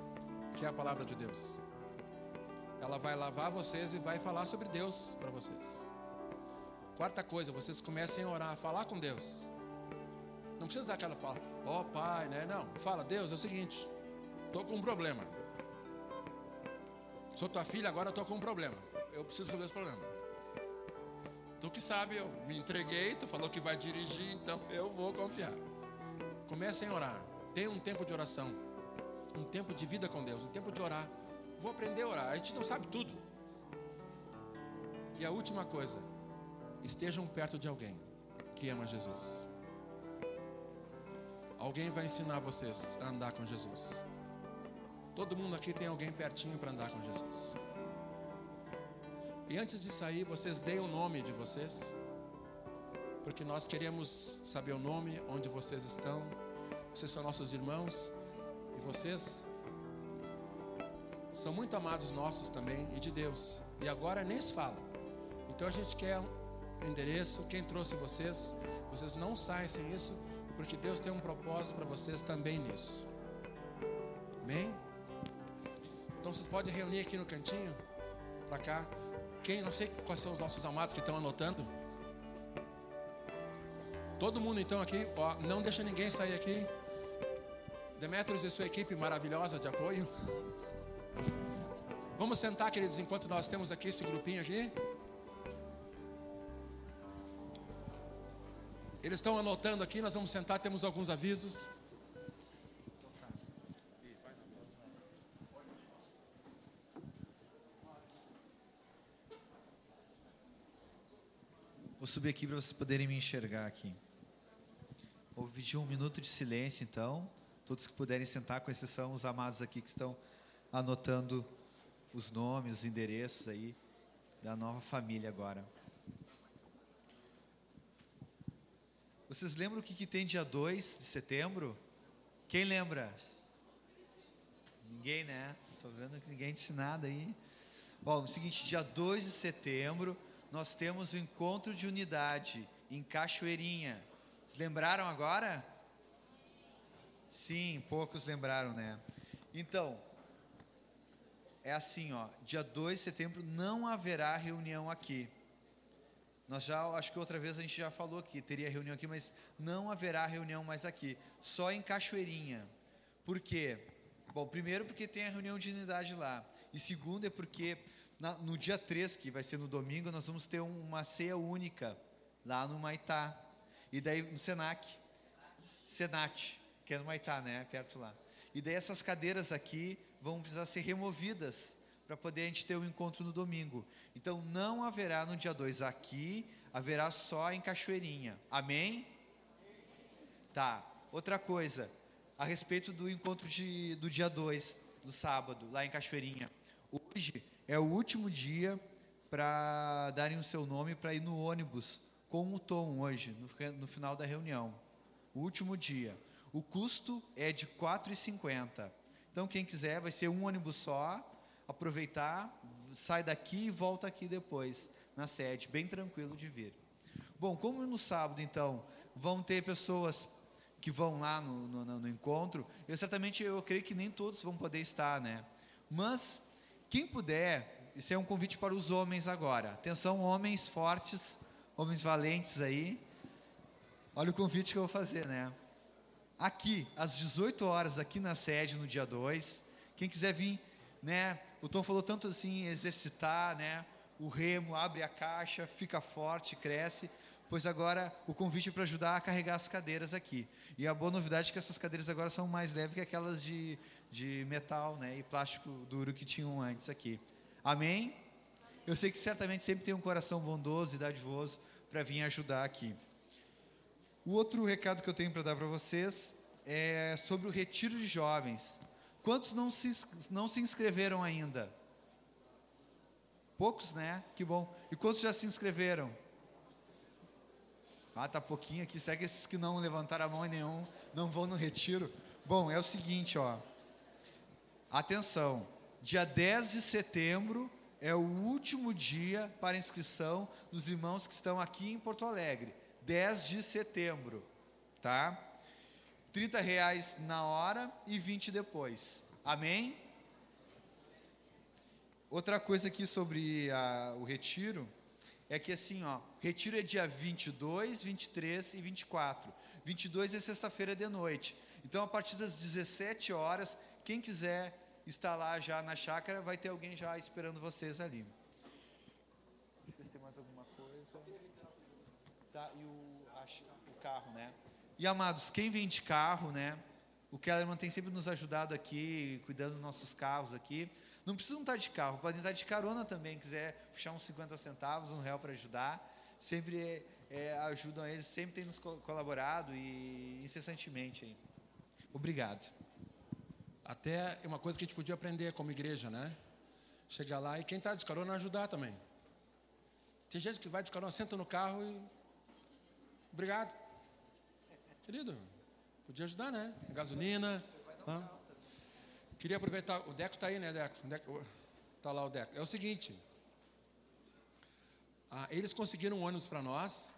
que é a palavra de Deus. Ela vai lavar vocês e vai falar sobre Deus para vocês. Quarta coisa, vocês comecem a orar, a falar com Deus. Não precisa usar aquela palavra, ó oh, pai, né? Não, fala, Deus, é o seguinte, estou com um problema. Sou tua filha, agora estou com um problema. Eu preciso resolver esse problema. Tu que sabe, eu me entreguei, tu falou que vai dirigir, então eu vou confiar. Comecem a orar. Tenha um tempo de oração. Um tempo de vida com Deus, um tempo de orar. Vou aprender a orar. A gente não sabe tudo. E a última coisa, estejam perto de alguém que ama Jesus. Alguém vai ensinar vocês a andar com Jesus. Todo mundo aqui tem alguém pertinho para andar com Jesus. E antes de sair, vocês deem o nome de vocês, porque nós queremos saber o nome, onde vocês estão. Vocês são nossos irmãos e vocês são muito amados nossos também e de Deus. E agora nem se fala. Então a gente quer o endereço, quem trouxe vocês. Vocês não saem sem isso, porque Deus tem um propósito para vocês também nisso. Amém? Então vocês podem reunir aqui no cantinho, para cá. Quem, não sei quais são os nossos amados que estão anotando. Todo mundo então aqui, ó, não deixa ninguém sair aqui. Demetrios e sua equipe maravilhosa de apoio. Vamos sentar, queridos, enquanto nós temos aqui esse grupinho aqui. Eles estão anotando aqui, nós vamos sentar, temos alguns avisos. Vou subir aqui para vocês poderem me enxergar aqui. Vou pedir um minuto de silêncio, então. Todos que puderem sentar, com exceção os amados aqui que estão anotando os nomes, os endereços aí da nova família agora. Vocês lembram o que, que tem dia 2 de setembro? Quem lembra? Ninguém, né? Estou vendo que ninguém disse nada aí. Bom, é o seguinte, dia 2 de setembro, nós temos o encontro de unidade em Cachoeirinha. Vocês lembraram agora? Sim, poucos lembraram, né? Então, é assim, ó, dia 2 de setembro não haverá reunião aqui. Nós já, acho que outra vez a gente já falou aqui, teria reunião aqui, mas não haverá reunião mais aqui, só em Cachoeirinha. Por quê? Bom, primeiro porque tem a reunião de unidade lá. E segundo é porque na- no dia 3, que vai ser no domingo, nós vamos ter um- uma ceia única lá no Maitá. E daí no Senac. Senat, que é no Maitá, né? Perto lá. E daí essas cadeiras aqui vão precisar ser removidas para poder a gente ter o encontro no domingo. Então não haverá no dia 2 aqui, haverá só em Cachoeirinha. Amém? Tá. Outra coisa, a respeito do encontro de, do dia 2, do sábado, lá em Cachoeirinha. Hoje é o último dia para darem o seu nome para ir no ônibus com o Tom hoje, no, no final da reunião. O último dia. O custo é de R$ 4,50. Então, quem quiser, vai ser um ônibus só, aproveitar, sai daqui e volta aqui depois, na sede, bem tranquilo de vir. Bom, como no sábado, então, vão ter pessoas que vão lá no, no, no- encontro, eu certamente eu creio que nem todos vão poder estar, né? Mas quem puder, isso é um convite para os homens agora. Atenção, homens fortes, homens valentes aí. Olha o convite que eu vou fazer, né? Aqui, às 18 horas, aqui na sede, no dia 2. Quem quiser vir, né? O Tom falou tanto assim, exercitar, né? O remo, abre a caixa, fica forte, cresce. Pois agora o convite é para ajudar a carregar as cadeiras aqui. E a boa novidade é que essas cadeiras agora são mais leves que aquelas de, de metal né, e plástico duro que tinham antes aqui. Amém? Eu sei que certamente sempre tem um coração bondoso e dadivoso para vir ajudar aqui. O outro recado que eu tenho para dar para vocês é sobre o retiro de jovens. Quantos não se, não se inscreveram ainda? Poucos, né? Que bom. E quantos já se inscreveram? Ah, tá pouquinho aqui. Será que esses que não levantaram a mão nenhum não vão no retiro? Bom, é o seguinte, ó. Atenção. Dia 10 de setembro é o último dia para inscrição dos irmãos que estão aqui em Porto Alegre. 10 de setembro, tá? 30 reais na hora e 20 depois. Amém? Outra coisa aqui sobre a- o retiro é que assim, ó, retiro é dia 22, 23 e 24. 22 é sexta-feira de noite. Então, a partir das 17 horas, quem quiser estar lá já na chácara, vai ter alguém já esperando vocês ali. Se tem mais alguma coisa. Tá, e o, a o carro, né? E amados, quem vem de carro, né? O Kellerman tem sempre nos ajudado aqui, cuidando dos nossos carros aqui. Não precisam estar de carro, podem estar de carona também, quiser puxar uns 50 centavos, um real para ajudar. Sempre é, ajudam eles, sempre tem nos co- colaborado e incessantemente aí. Obrigado. Até é uma coisa que a gente podia aprender como igreja, né? Chegar lá e quem está de carona ajudar também. Tem gente que vai de carona, senta no carro e. Obrigado. Querido, podia ajudar, né? Gasolina. hã? Queria aproveitar. O Deco está aí, né, Deco? Deco tá lá o Deco. É o seguinte. ah, eles conseguiram um ônibus para nós.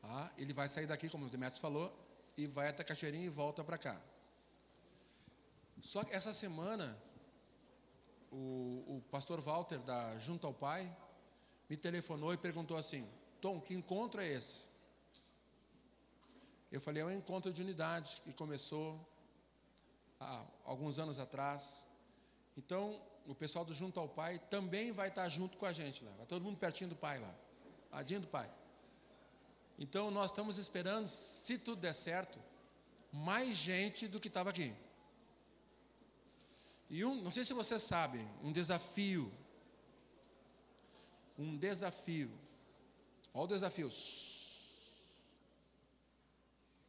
tá? ele vai sair daqui, como o Demetrios falou, e vai até Cachoeirinha e volta para cá. Só que essa semana, o, o pastor Walter, da Junto ao Pai, me telefonou e perguntou assim: Tom, que encontro é esse? Eu falei: é um encontro de unidade que começou há alguns anos atrás. Então, o pessoal do Junto ao Pai também vai estar junto com a gente lá. Vai todo mundo pertinho do Pai lá, ladinho do Pai. Então, nós estamos esperando, se tudo der certo, mais gente do que estava aqui. E um, não sei se vocês sabem, um desafio. Um desafio. Olha o desafio.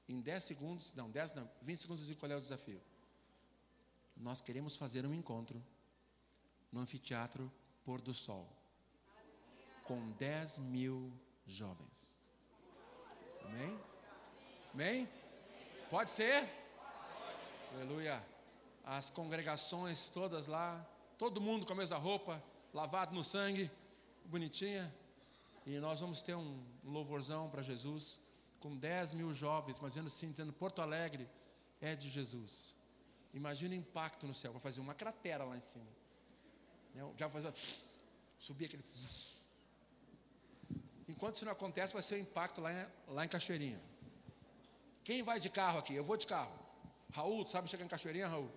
Em 10 segundos, não, 10 não, 20 segundos digo qual é o desafio. Nós queremos fazer um encontro no anfiteatro Pôr do Sol. Com 10 mil jovens. Amém? Amém? Pode ser? Aleluia as congregações todas lá, todo mundo com a mesma roupa, lavado no sangue, bonitinha. E nós vamos ter um louvorzão para Jesus, com 10 mil jovens, mas dizendo assim, dizendo Porto Alegre é de Jesus. Imagina o impacto no céu, vai fazer uma cratera lá em cima. Né? Já vai fazer, subir aquele. Enquanto isso não acontece, vai ser o impacto lá em, lá em Cachoeirinha. Quem vai de carro aqui? Eu vou de carro. Raul, sabe chegar em Cachoeirinha, Raul?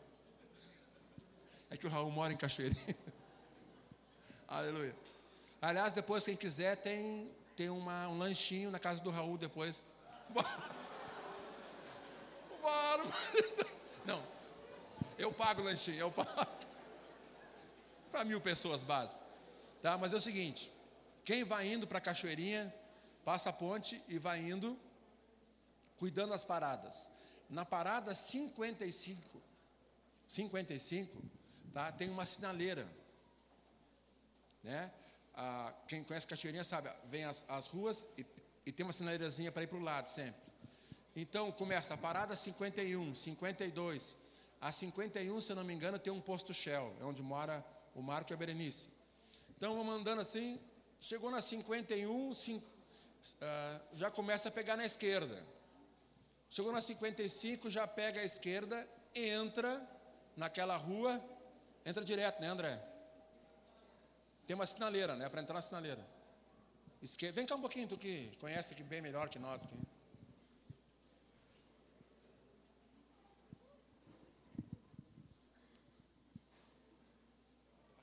É que o Raul mora em Cachoeirinha. Aleluia. Aliás, depois, quem quiser, tem, tem uma, um lanchinho na casa do Raul depois. Não, eu pago o lanchinho, eu pago. Para mil pessoas básicas. Tá? Mas é o seguinte: quem vai indo para Cachoeirinha, passa a ponte e vai indo, cuidando das paradas. Na parada 55, 55, tá? tem uma sinaleira. Né? Ah, quem conhece Cachoeirinha sabe, vem as, as ruas e, e tem uma sinaleirazinha para ir para o lado sempre. Então começa a parada 51, 52. A 51, se eu não me engano, tem um posto Shell, é onde mora o Marco e a Berenice. Então vamos andando assim, chegou na 51, cin- ah, já começa a pegar na esquerda. Chegou na 55, já pega a esquerda, entra naquela rua, entra direto, né, André? Tem uma sinaleira, né? Para entrar na sinaleira. Esquerda. Vem cá um pouquinho, tu que conhece aqui bem melhor que nós aqui. É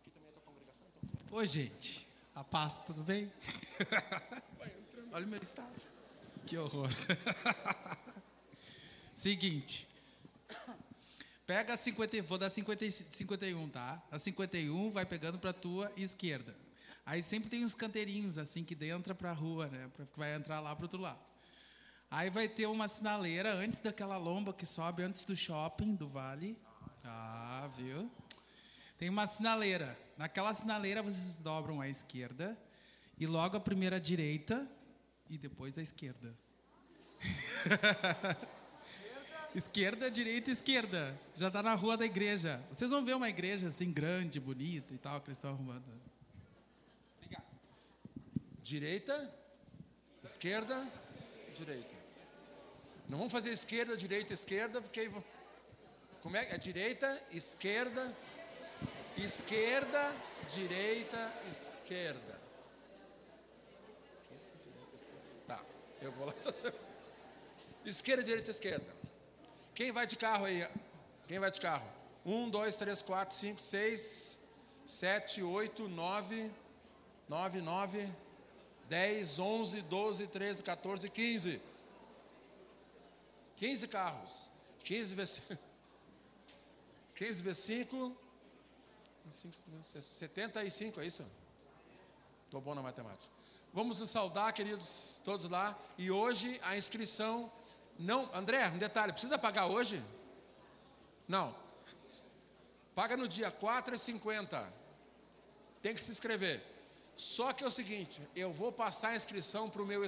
então. Oi, gente. A paz, tudo bem? Olha o meu estado. Que horror. Seguinte. Pega a 50, vou dar 50, e 51, tá? A 51 vai pegando para tua esquerda. Aí sempre tem uns canteirinhos assim que entra para a rua, né? Que vai entrar lá para outro lado. Aí vai ter uma sinaleira antes daquela lomba que sobe antes do shopping do Vale. Ah, viu? Tem uma sinaleira. Naquela sinaleira vocês dobram à esquerda e logo a primeira direita e depois à esquerda. esquerda, direita, esquerda. Já está na rua da igreja. Vocês vão ver uma igreja assim grande, bonita e tal que eles estão arrumando. Direita, esquerda, direita. Não vamos fazer esquerda, direita, esquerda, porque como é? É direita, esquerda, esquerda, direita, esquerda. Esquerda, direita, esquerda. Tá, eu vou lá. Esquerda, direita, esquerda. Quem vai de carro aí? Quem vai de carro? Um, dois, três, quatro, cinco, seis, sete, oito, nove, nove, nove, dez, onze, doze, treze, 14, 15. 15 carros. 15 vezes 15 vezes 5, 75, é isso? Estou bom na matemática. Vamos nos saudar, queridos, todos lá. E hoje a inscrição não. André, um detalhe: precisa pagar hoje? Não. Paga no dia 4,50. Tem que se inscrever. Só que é o seguinte: eu vou passar a inscrição para o meu